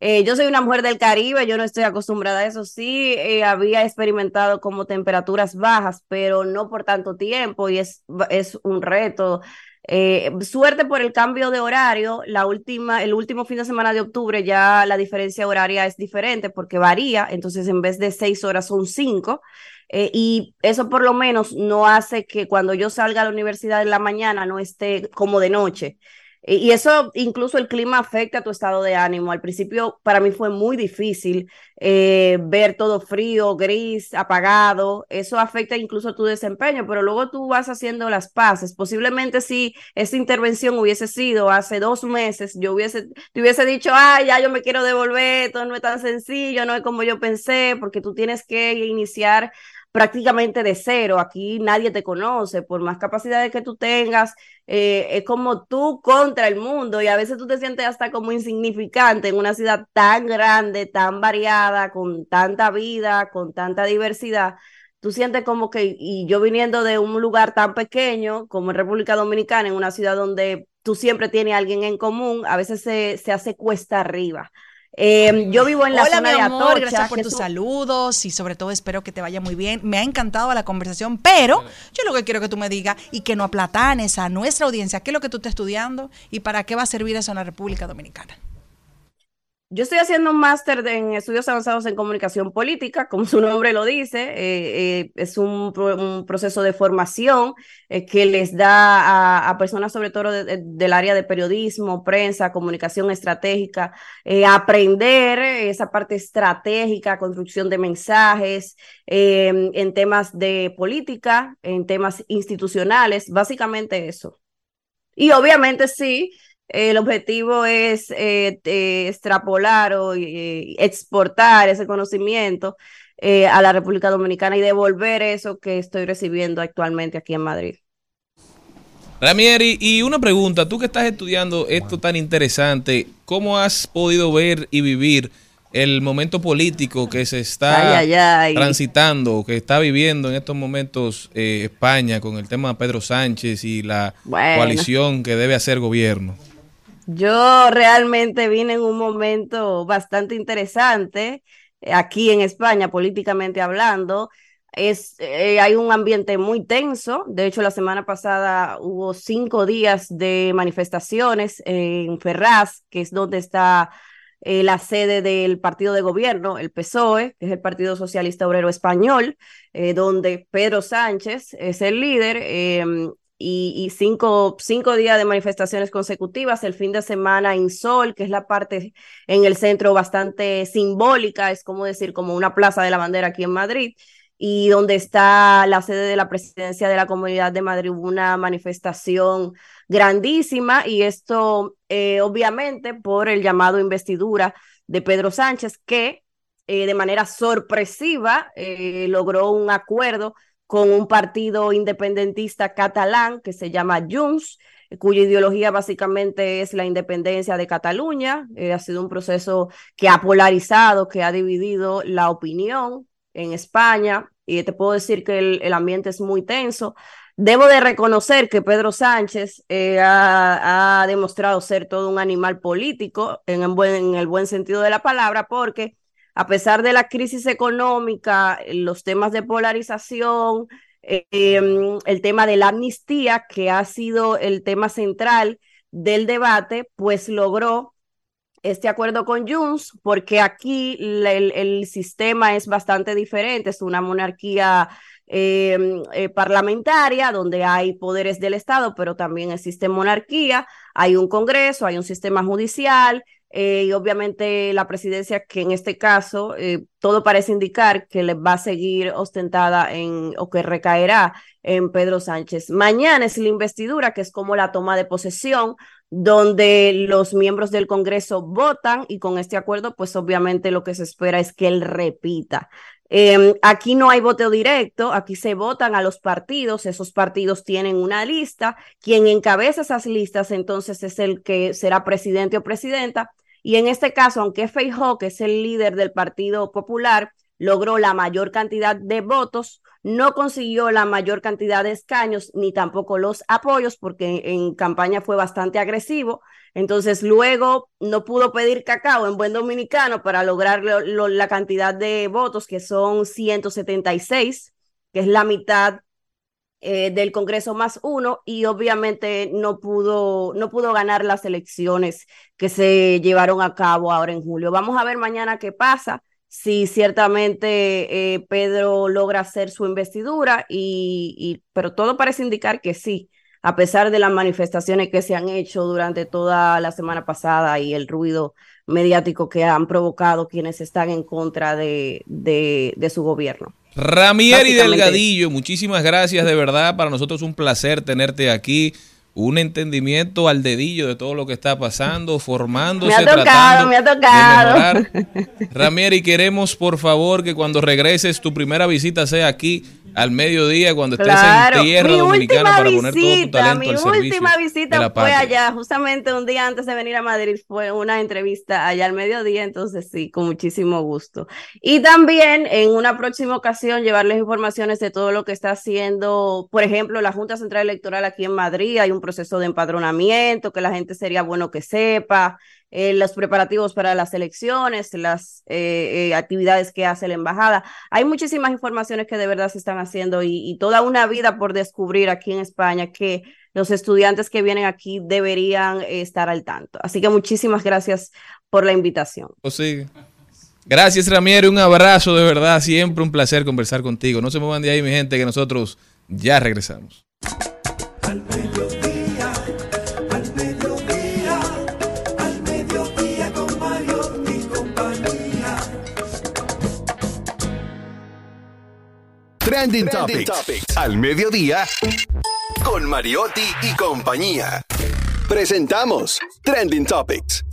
Eh, yo soy una mujer del Caribe, yo no estoy acostumbrada a eso. Sí, eh, había experimentado como temperaturas bajas, pero no por tanto tiempo y es, es un reto. Eh, suerte por el cambio de horario. La última, el último fin de semana de octubre ya la diferencia horaria es diferente porque varía. Entonces, en vez de seis horas son cinco. Eh, y eso por lo menos no hace que cuando yo salga a la universidad en la mañana no esté como de noche. Y y eso, incluso el clima afecta a tu estado de ánimo. Al principio para mí fue muy difícil eh, ver todo frío, gris, apagado. Eso afecta incluso tu desempeño, pero luego tú vas haciendo las paces. Posiblemente si esa intervención hubiese sido hace dos meses, yo hubiese, te hubiese dicho, ay, ya yo me quiero devolver, esto no es tan sencillo, no es como yo pensé, porque tú tienes que iniciar prácticamente de cero. Aquí nadie te conoce, por más capacidades que tú tengas, eh, es como tú contra el mundo y a veces tú te sientes hasta como insignificante en una ciudad tan grande, tan variada, con tanta vida, con tanta diversidad. Tú sientes como que, y yo viniendo de un lugar tan pequeño como en República Dominicana, en una ciudad donde tú siempre tienes a alguien en común, a veces se, se hace cuesta arriba. Eh, yo vivo en la Hola, zona mi de amor, Atocha, gracias por tus saludos y sobre todo espero que te vaya muy bien. Me ha encantado la conversación, pero yo lo que quiero que tú me digas y que no aplatanes a nuestra audiencia qué es lo que tú estás estudiando y para qué va a servir eso en la República Dominicana. Yo estoy haciendo un máster en estudios avanzados en comunicación política, como su nombre lo dice, eh, eh, es un, pro- un proceso de formación eh, que les da a, personas sobre todo de- de- del área de periodismo, prensa, comunicación estratégica, aprender esa parte estratégica, construcción de mensajes, eh, en temas de política, en temas institucionales, básicamente eso. Y obviamente sí, el objetivo es eh, eh, extrapolar o eh, exportar ese conocimiento eh, a la República Dominicana y devolver eso que estoy recibiendo actualmente aquí en Madrid. Ramieri, y una pregunta, tú que estás estudiando esto tan interesante, ¿cómo has podido ver y vivir el momento político que se está Ay, ay, ay. transitando, que está viviendo en estos momentos eh, España con el tema de Pedro Sánchez y la Bueno. coalición que debe hacer gobierno? Yo realmente vine en un momento bastante interesante eh, aquí en España, políticamente hablando. Es, eh, hay un ambiente muy tenso. De hecho, la semana pasada hubo cinco días de manifestaciones en Ferraz, que es donde está eh, la sede del partido de gobierno, el PSOE, que es el Partido Socialista Obrero Español, donde Pedro Sánchez es el líder. Y, cinco, cinco días de manifestaciones consecutivas, el fin de semana en Sol, que es la parte en el centro bastante simbólica, es como decir, como una plaza de la bandera aquí en Madrid, y donde está la sede de la presidencia de la Comunidad de Madrid, una manifestación grandísima, y esto eh, obviamente por el llamado investidura de Pedro Sánchez, que eh, de manera sorpresiva eh, logró un acuerdo con un partido independentista catalán que se llama Junts, cuya ideología básicamente es la independencia de Cataluña. Eh, ha sido un proceso que ha polarizado, que ha dividido la opinión en España y te puedo decir que el, ambiente es muy tenso. Debo de reconocer que Pedro Sánchez eh, ha, demostrado ser todo un animal político en el buen sentido de la palabra porque a pesar de la crisis económica, los temas de polarización, eh, em, el tema de la amnistía, que ha sido el tema central del debate, pues logró este acuerdo con Junts, porque aquí el, el sistema es bastante diferente, es una monarquía eh, eh, parlamentaria donde hay poderes del Estado, pero también existe monarquía, hay un Congreso, hay un sistema judicial, eh, y obviamente la presidencia que en este caso eh, todo parece indicar que le va a seguir ostentada en o que recaerá en Pedro Sánchez. Mañana es la investidura, que es como la toma de posesión, donde los miembros del Congreso votan y con este acuerdo, pues obviamente lo que se espera es que él repita. Eh, aquí no hay voto directo, aquí se votan a los partidos, esos partidos tienen una lista, quien encabeza esas listas entonces es el que será presidente o presidenta, y en este caso, aunque Feijóo, que es el líder del Partido Popular, logró la mayor cantidad de votos, no consiguió la mayor cantidad de escaños ni tampoco los apoyos porque en campaña fue bastante agresivo. Entonces luego no pudo pedir cacao en buen dominicano para lograr lo- lo- la cantidad de votos que son 176, que es la mitad eh, del Congreso más uno y obviamente no pudo, no pudo ganar las elecciones que se llevaron a cabo ahora en julio. Vamos a ver mañana qué pasa, si ciertamente eh, Pedro logra hacer su investidura, y, pero todo parece indicar que sí, a pesar de las manifestaciones que se han hecho durante toda la semana pasada y el ruido mediático que han provocado quienes están en contra de, de su gobierno. Ramieri Delgadillo, muchísimas gracias, de verdad, para nosotros es un placer tenerte aquí. Un entendimiento al dedillo de todo lo que está pasando, formándose, Me ha tocado, tratando me ha de tocado. mejorar. Ramieri, queremos por favor que cuando regreses tu primera visita sea aquí al mediodía, cuando estés Claro, en tierra mi dominicana última para poner todo tu visita, talento mi al servicio última de visita fue allá, justamente un día antes de venir a Madrid, fue una entrevista allá al mediodía, entonces sí, con muchísimo gusto. Y también en una próxima ocasión llevarles informaciones de todo lo que está haciendo, por ejemplo, la Junta Central Electoral aquí en Madrid, hay un proceso de empadronamiento que la gente sería bueno que sepa. Eh, los preparativos para las elecciones, las eh, eh, actividades que hace la embajada. Hay muchísimas informaciones que de verdad se están haciendo y, y toda una vida por descubrir aquí en España que los estudiantes que vienen aquí deberían eh, estar al tanto. Así que muchísimas gracias por la invitación. O sigue. Gracias, Ramiero. Un abrazo de verdad. Siempre un placer conversar contigo. No se muevan de ahí, mi gente, que nosotros ya regresamos. Trending, Topics. Al mediodía con Mariotti y compañía. Presentamos Trending Topics.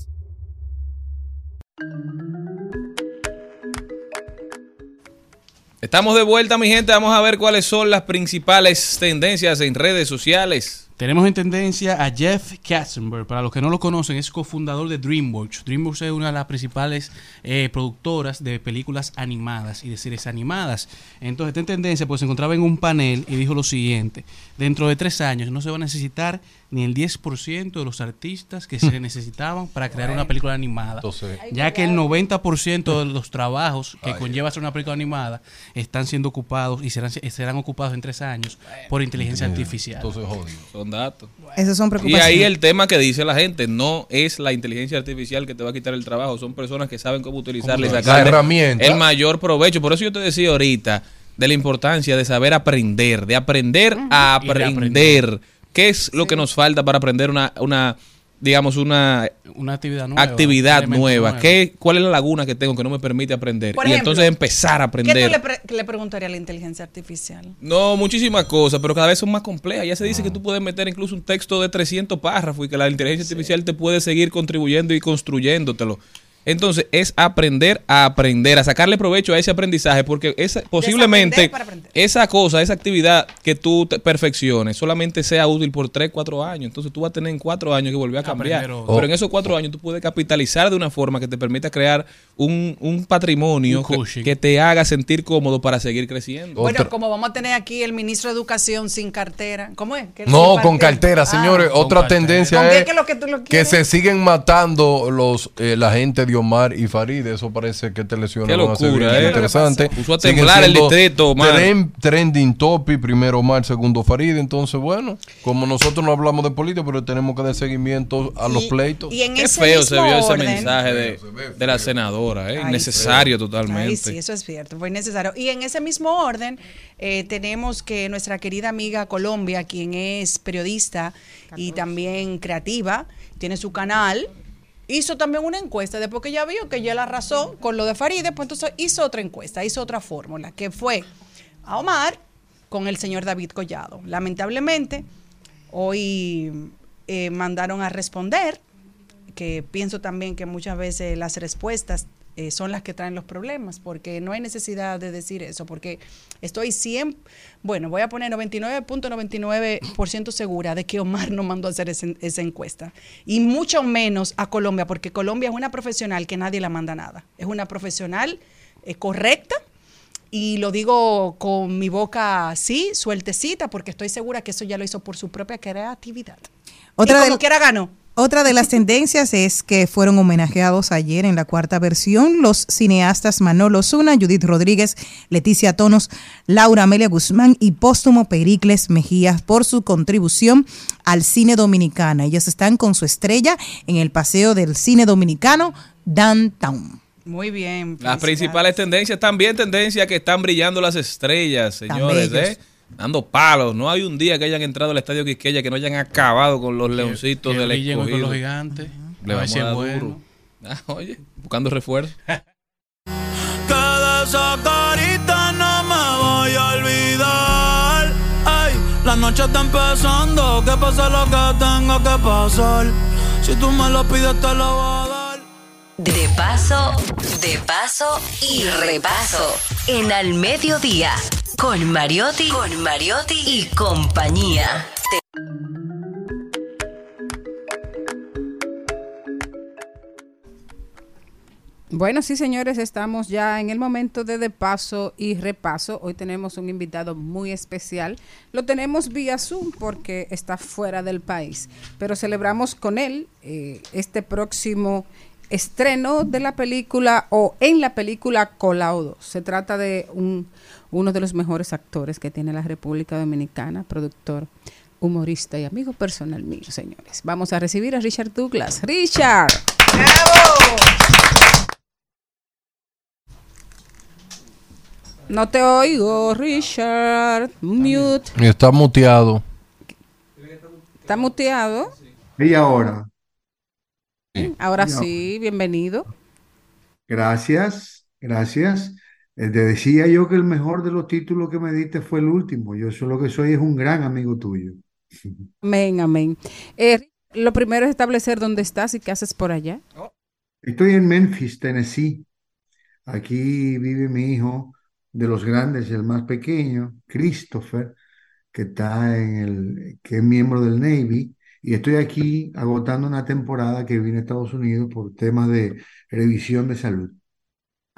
Estamos de vuelta, mi gente. Vamos a ver cuáles son las principales tendencias en redes sociales. Tenemos en tendencia a Jeff Katzenberg. Para los que no lo conocen, es cofundador de DreamWorks. DreamWorks es una de las principales eh, productoras de películas animadas y de series animadas. Entonces, está en tendencia, pues se encontraba en un panel y dijo lo siguiente: dentro de tres años no se va a necesitar ni el 10% de los artistas que se [laughs] necesitaban para crear una película animada. Entonces- ya que el 90% de los trabajos que conlleva hacer una película animada están siendo ocupados y serán, serán ocupados en tres años por inteligencia artificial. Entonces, jodido. Son datos. Esas son Y preocupaciones. ahí el tema que dice la gente, no es la inteligencia artificial que te va a quitar el trabajo, son personas que saben cómo utilizarla y herramienta. el mayor provecho. Por eso yo te decía ahorita de la importancia de saber aprender, de aprender a Y de aprender. aprender. ¿Qué es lo que nos falta para aprender una, una digamos, una Una actividad nueva. actividad nueva? nuevo. ¿Qué, ¿Cuál es la laguna que tengo que no me permite aprender? Por y ejemplo, entonces empezar a ¿Qué tú aprender. le, pre- le preguntarías a la inteligencia artificial? No, muchísimas cosas, pero cada vez son más complejas. Ya se dice que tú puedes meter incluso un texto de 300 párrafos y que la inteligencia artificial te puede seguir contribuyendo y construyéndotelo. Entonces, es aprender a aprender, a sacarle provecho a ese aprendizaje, porque esa, posiblemente esa cosa, esa actividad que tú te perfecciones, solamente sea útil por 3, 4 años. Entonces, tú vas a tener en 4 años que volver a cambiar. Aprender. Pero en esos 4 años tú puedes capitalizar de una forma que te permita crear un, un patrimonio Un que, te haga sentir cómodo para seguir creciendo. Bueno, como vamos a tener aquí el ministro de Educación sin cartera. ¿Cómo es? ¿Que él No, con cartera, señores. Ah. Otra cartera. tendencia ¿Con qué es que lo que tú lo que quieres? se siguen matando los eh, la gente de Omar y Farid. Eso parece que te lesiones Qué locura, bien ¿eh? interesante. Puso a temblar el siendo distrito, Omar. tren- trending topic, primero Omar, segundo Farid. Entonces, bueno, como nosotros no hablamos de política, pero tenemos que dar seguimiento a los Y- pleitos. y en Qué ese feo se vio ese mensaje de, de la senadora, ¿eh? Ay, sí. totalmente. Ay, sí, eso es cierto, fue necesario. Y en ese mismo orden, eh, tenemos que nuestra querida amiga Colombia, quien es periodista y también creativa, tiene su canal, hizo también una encuesta, después que ya vio que ya la arrasó con lo de Faride, pues entonces hizo otra encuesta, hizo otra fórmula, que fue a Omar con el señor David Collado. Lamentablemente, hoy eh, mandaron a responder que pienso también que muchas veces las respuestas eh, son las que traen los problemas, porque no hay necesidad de decir eso, porque estoy 100, bueno, voy a poner 99.99% segura de que Omar no mandó a hacer ese- esa encuesta, y mucho menos a Colombia, porque Colombia es una profesional que nadie la manda nada, es una profesional eh, correcta, y lo digo con mi boca así, sueltecita, porque estoy segura que eso ya lo hizo por su propia creatividad. Otra y como del- quiera ganó. Otra de las tendencias es que fueron homenajeados ayer en la cuarta versión los cineastas Manolo Zuna, Judith Rodríguez, Leticia Tonos, Laura Amelia Guzmán y póstumo Pericles Mejías por su contribución al cine dominicano. Ellos están con su estrella en el Paseo del Cine Dominicano, Downtown. Muy bien. Las principales tendencias, también tendencias que están brillando las estrellas, señores. ¿eh? Dando palos. No hay un día que hayan entrado al estadio Quisqueya que no hayan acabado con los leoncitos que del hoy con escogido. los gigantes. Le A vamos a dar bueno. duro. Ah, oye, buscando refuerzo. [laughs] Que de esa carita no me voy a olvidar. Ay, la noche está empezando, que pase lo que tenga que pasar. Si tú me lo pides, te lo voy a. De paso, de paso y repaso. En Al Mediodía. Con Mariotti, con Mariotti y compañía. Bueno, sí, señores, estamos ya en el momento de de paso y repaso. Hoy tenemos un invitado muy especial. Lo tenemos vía Zoom porque está fuera del país, pero celebramos con él eh, este próximo estreno de la película o en la película Colaudo. Se trata de un, uno de los mejores actores que tiene la República Dominicana, productor, humorista y amigo personal mío, señores. Vamos a recibir a Richard Douglas. Richard. No te oigo, Richard. Mute. Está muteado. ¿Está muteado? Y ahora, Ahora No. sí, bienvenido. gracias, gracias. Eh, Te decía yo que el mejor de los títulos que me diste fue el último. Yo solo que soy es un gran amigo tuyo. [laughs] Amén, amén. Eh, lo primero es establecer dónde estás y qué haces por allá. Estoy en Memphis, Tennessee. Aquí vive mi hijo de los grandes, el más pequeño, Christopher, que está en el, que es miembro del Navy. Y estoy aquí agotando una temporada que vine a Estados Unidos por temas de revisión de salud.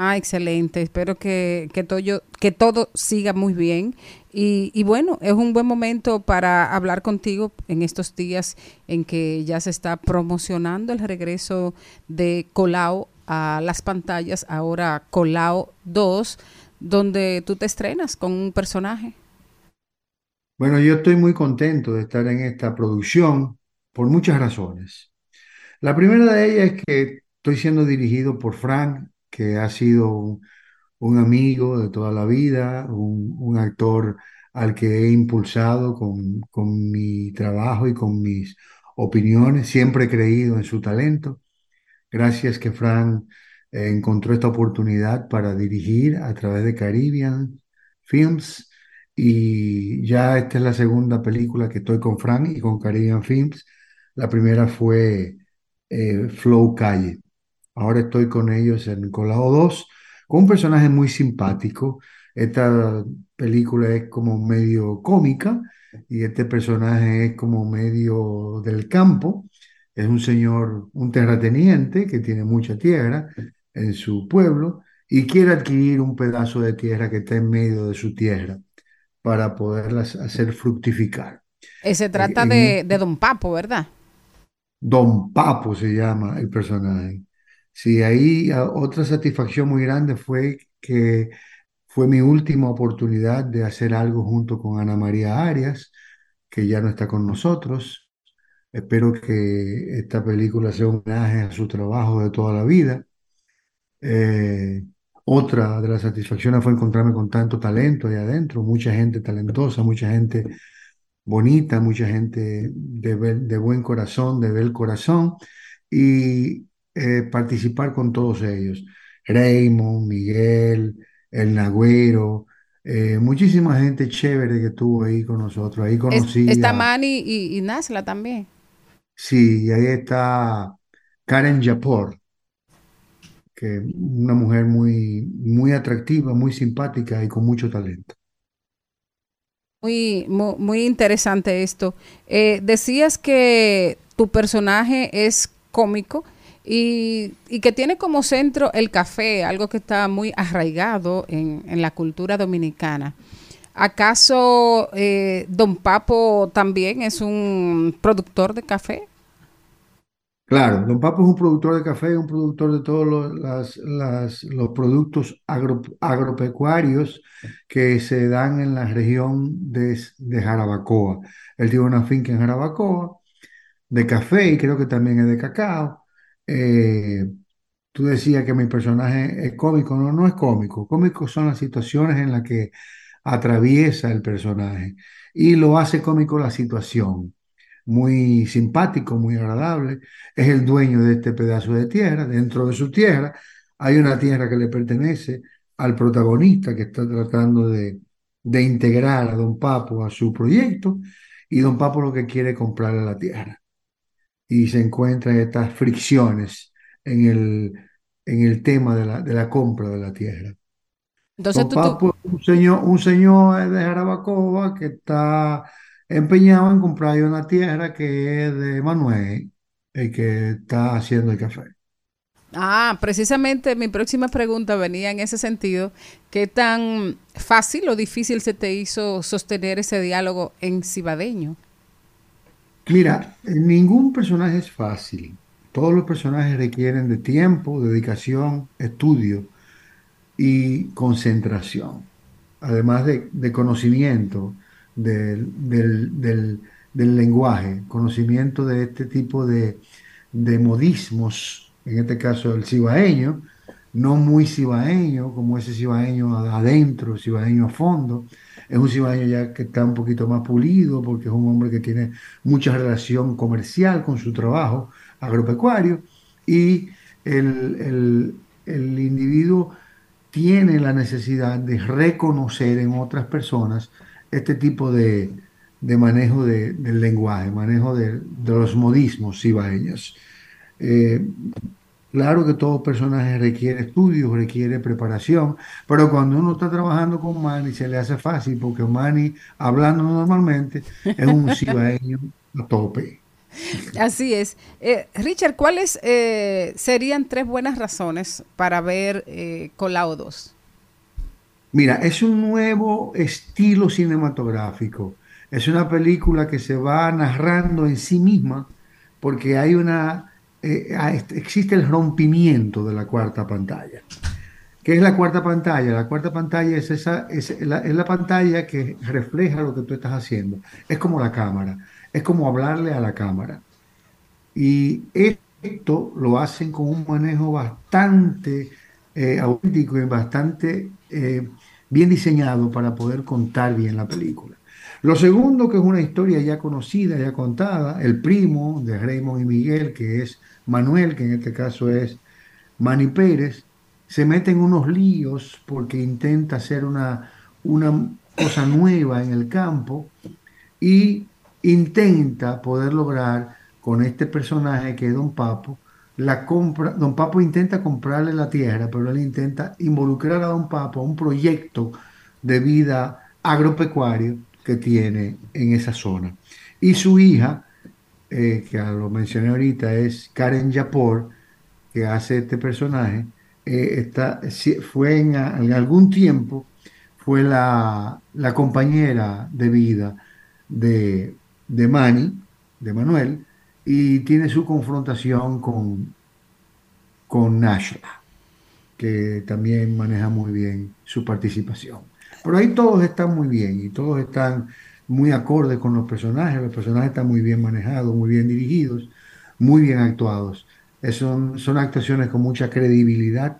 Ah, excelente. Espero que, que, todo, que todo siga muy bien. Y, y bueno, es un buen momento para hablar contigo en estos días en que ya se está promocionando el regreso de Colao a las pantallas, ahora Colao 2, donde tú te estrenas con un personaje. Bueno, yo estoy muy contento de estar en esta producción por muchas razones. La primera de ellas es que estoy siendo dirigido por Frank, que ha sido un, amigo de toda la vida, un, un actor al que he impulsado con, con mi trabajo y con mis opiniones. Siempre he creído en su talento. Gracias que Frank eh, encontró esta oportunidad para dirigir a través de Caribbean Films. Y ya esta es la segunda película que estoy con Frank y con Caribbean Films. La primera fue eh, Flow Calle. Ahora estoy con ellos en Colado 2, con un personaje muy simpático. Esta película es como medio cómica y este personaje es como medio del campo. Es un señor, un terrateniente que tiene mucha tierra en su pueblo y quiere adquirir un pedazo de tierra que está en medio de su tierra para poderlas hacer fructificar. Eh, se trata en- de, de Don Papo, ¿verdad? Don Papo se llama el personaje. Sí, ahí ah, otra satisfacción muy grande fue que fue mi última oportunidad de hacer algo junto con Ana María Arias, que ya no está con nosotros. Espero que esta película sea un homenaje a su trabajo de toda la vida. Eh, otra de las satisfacciones fue encontrarme con tanto talento ahí adentro, mucha gente talentosa, mucha gente bonita, mucha gente de, buen corazón, de bel corazón, y eh, participar con todos ellos. Raymond, Miguel, El Nagüero, eh, muchísima gente chévere que estuvo ahí con nosotros. Ahí Es- conocí está a- Manny y, y Nasla también. Sí, y ahí está Karen Yapor, que una mujer muy, muy atractiva, muy simpática y con mucho talento. Muy, mu- muy, interesante esto. Eh, decías que tu personaje es cómico y, y que tiene como centro el café, algo que está muy arraigado en, en la cultura dominicana. ¿Acaso eh, Don Papo también es un productor de café? Claro, Don Papo es un productor de café, un productor de todos los, los productos agro- agropecuarios que se dan en la región de, de Jarabacoa. Él tiene una finca en Jarabacoa de café y creo que también es de cacao. Eh, tú decías que mi personaje es cómico, no, no es cómico. Cómico son las situaciones en las que atraviesa el personaje y lo hace cómico la situación muy simpático, muy agradable. Es el dueño de este pedazo de tierra. Dentro de su tierra hay una tierra que le pertenece al protagonista que está tratando de, de integrar a Don Papo a su proyecto y Don Papo lo que quiere es comprarle la tierra. Y se encuentran estas fricciones en el, en el tema de la, de la compra de la tierra. Entonces Don tú, tú- Papo es un señor, un señor de Jarabacoa que está empeñado en comprar una tierra que es de Manuel, el que está haciendo el café. Ah, precisamente mi próxima pregunta venía en ese sentido. ¿Qué tan fácil o difícil se te hizo sostener ese diálogo en cibadeño? Mira, ningún personaje es fácil. Todos los personajes requieren de tiempo, dedicación, estudio y concentración, además de, de conocimiento del, del- del- lenguaje, conocimiento de este tipo de, de modismos, en este caso el cibaeño, no muy cibaeño, como ese cibaeño adentro, cibaeño a fondo. Es un cibaeño ya que está un poquito más pulido porque es un hombre que tiene mucha relación comercial con su trabajo agropecuario y el, el- el individuo tiene la necesidad de reconocer en otras personas este tipo de, de manejo de- del lenguaje, manejo de, de los modismos cibaeños. Eh, Claro que todo personaje requiere estudios, requiere preparación, pero cuando uno está trabajando con Manny se le hace fácil porque Manny, hablando normalmente, es un [laughs] cibaeño a tope. Así es. Eh, Richard, ¿cuáles eh, serían tres buenas razones para ver Colao 2? Mira, es un nuevo estilo cinematográfico. Es una película que se va narrando en sí misma porque hay una, eh, existe el rompimiento de la cuarta pantalla. ¿Qué es la cuarta pantalla? La cuarta pantalla es esa, es la, es la pantalla que refleja lo que tú estás haciendo. Es como la cámara, es como hablarle a la cámara. Y esto lo hacen con un manejo bastante eh, auténtico y bastante eh, bien diseñado para poder contar bien la película. Lo segundo, que es una historia ya conocida, ya contada, el primo de Raymond y Miguel, que es Manuel, que en este caso es Manny Pérez, se mete en unos líos porque intenta hacer una, una cosa nueva en el campo y intenta poder lograr con este personaje que es Don Papo, la compra, Don Papo intenta comprarle la tierra, pero él intenta involucrar a Don Papo a un proyecto de vida agropecuario que tiene en esa zona. Y su hija, eh, que lo mencioné ahorita, es Karen Yapor, que hace este personaje, eh, está, fue en, algún tiempo, fue la, la compañera de vida de, de de Manuel, y tiene su confrontación con, con Nashla, que también maneja muy bien su participación. Pero ahí todos están muy bien y todos están muy acordes con los personajes, los personajes están muy bien manejados, muy bien dirigidos, muy bien actuados. Son, son actuaciones con mucha credibilidad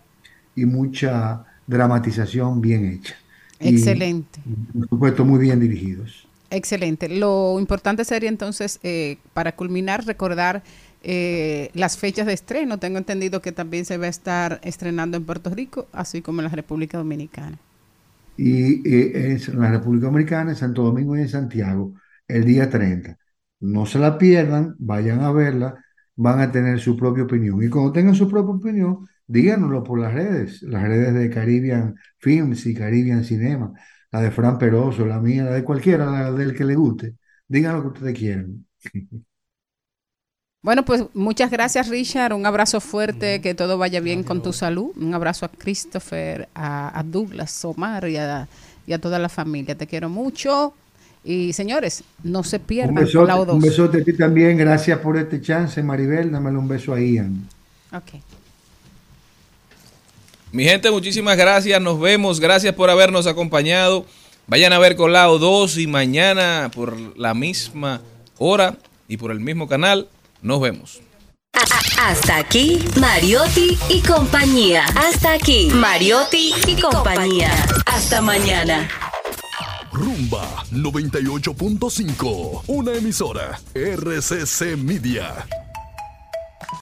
y mucha dramatización bien hecha. Y, Excelente. por supuesto, muy bien dirigidos. Excelente. Lo importante sería entonces, eh, para culminar, recordar eh, las fechas de estreno. Tengo entendido que también se va a estar estrenando en Puerto Rico, así como en la República Dominicana. y en la República Dominicana, en Santo Domingo y en Santiago, el día 30. No se la pierdan, vayan a verla, van a tener su propia opinión. Y cuando tengan su propia opinión, díganoslo por las redes, las redes de Caribbean Films y Caribbean Cinema, la de Fran Peroso, la mía, la de cualquiera, la del que le guste. Digan lo que ustedes quieran. [laughs] Bueno, pues muchas gracias Richard, un abrazo fuerte, que todo vaya bien con tu salud, un abrazo a Christopher, a, a Douglas, Omar y a, y a toda la familia, te quiero mucho y señores, no se Un pierdan besote, Colao un 2. besote a ti también, gracias por este chance, Maribel, dámele un beso a Ian. Ok. Mi gente, muchísimas gracias. Nos vemos. Gracias por habernos acompañado. Vayan a ver Colado 2 y mañana por la misma hora y por el mismo canal. Nos vemos. Hasta aquí, Mariotti y compañía. Hasta aquí, Mariotti y compañía. Hasta mañana. Rumba 98.5, una emisora RCC Media.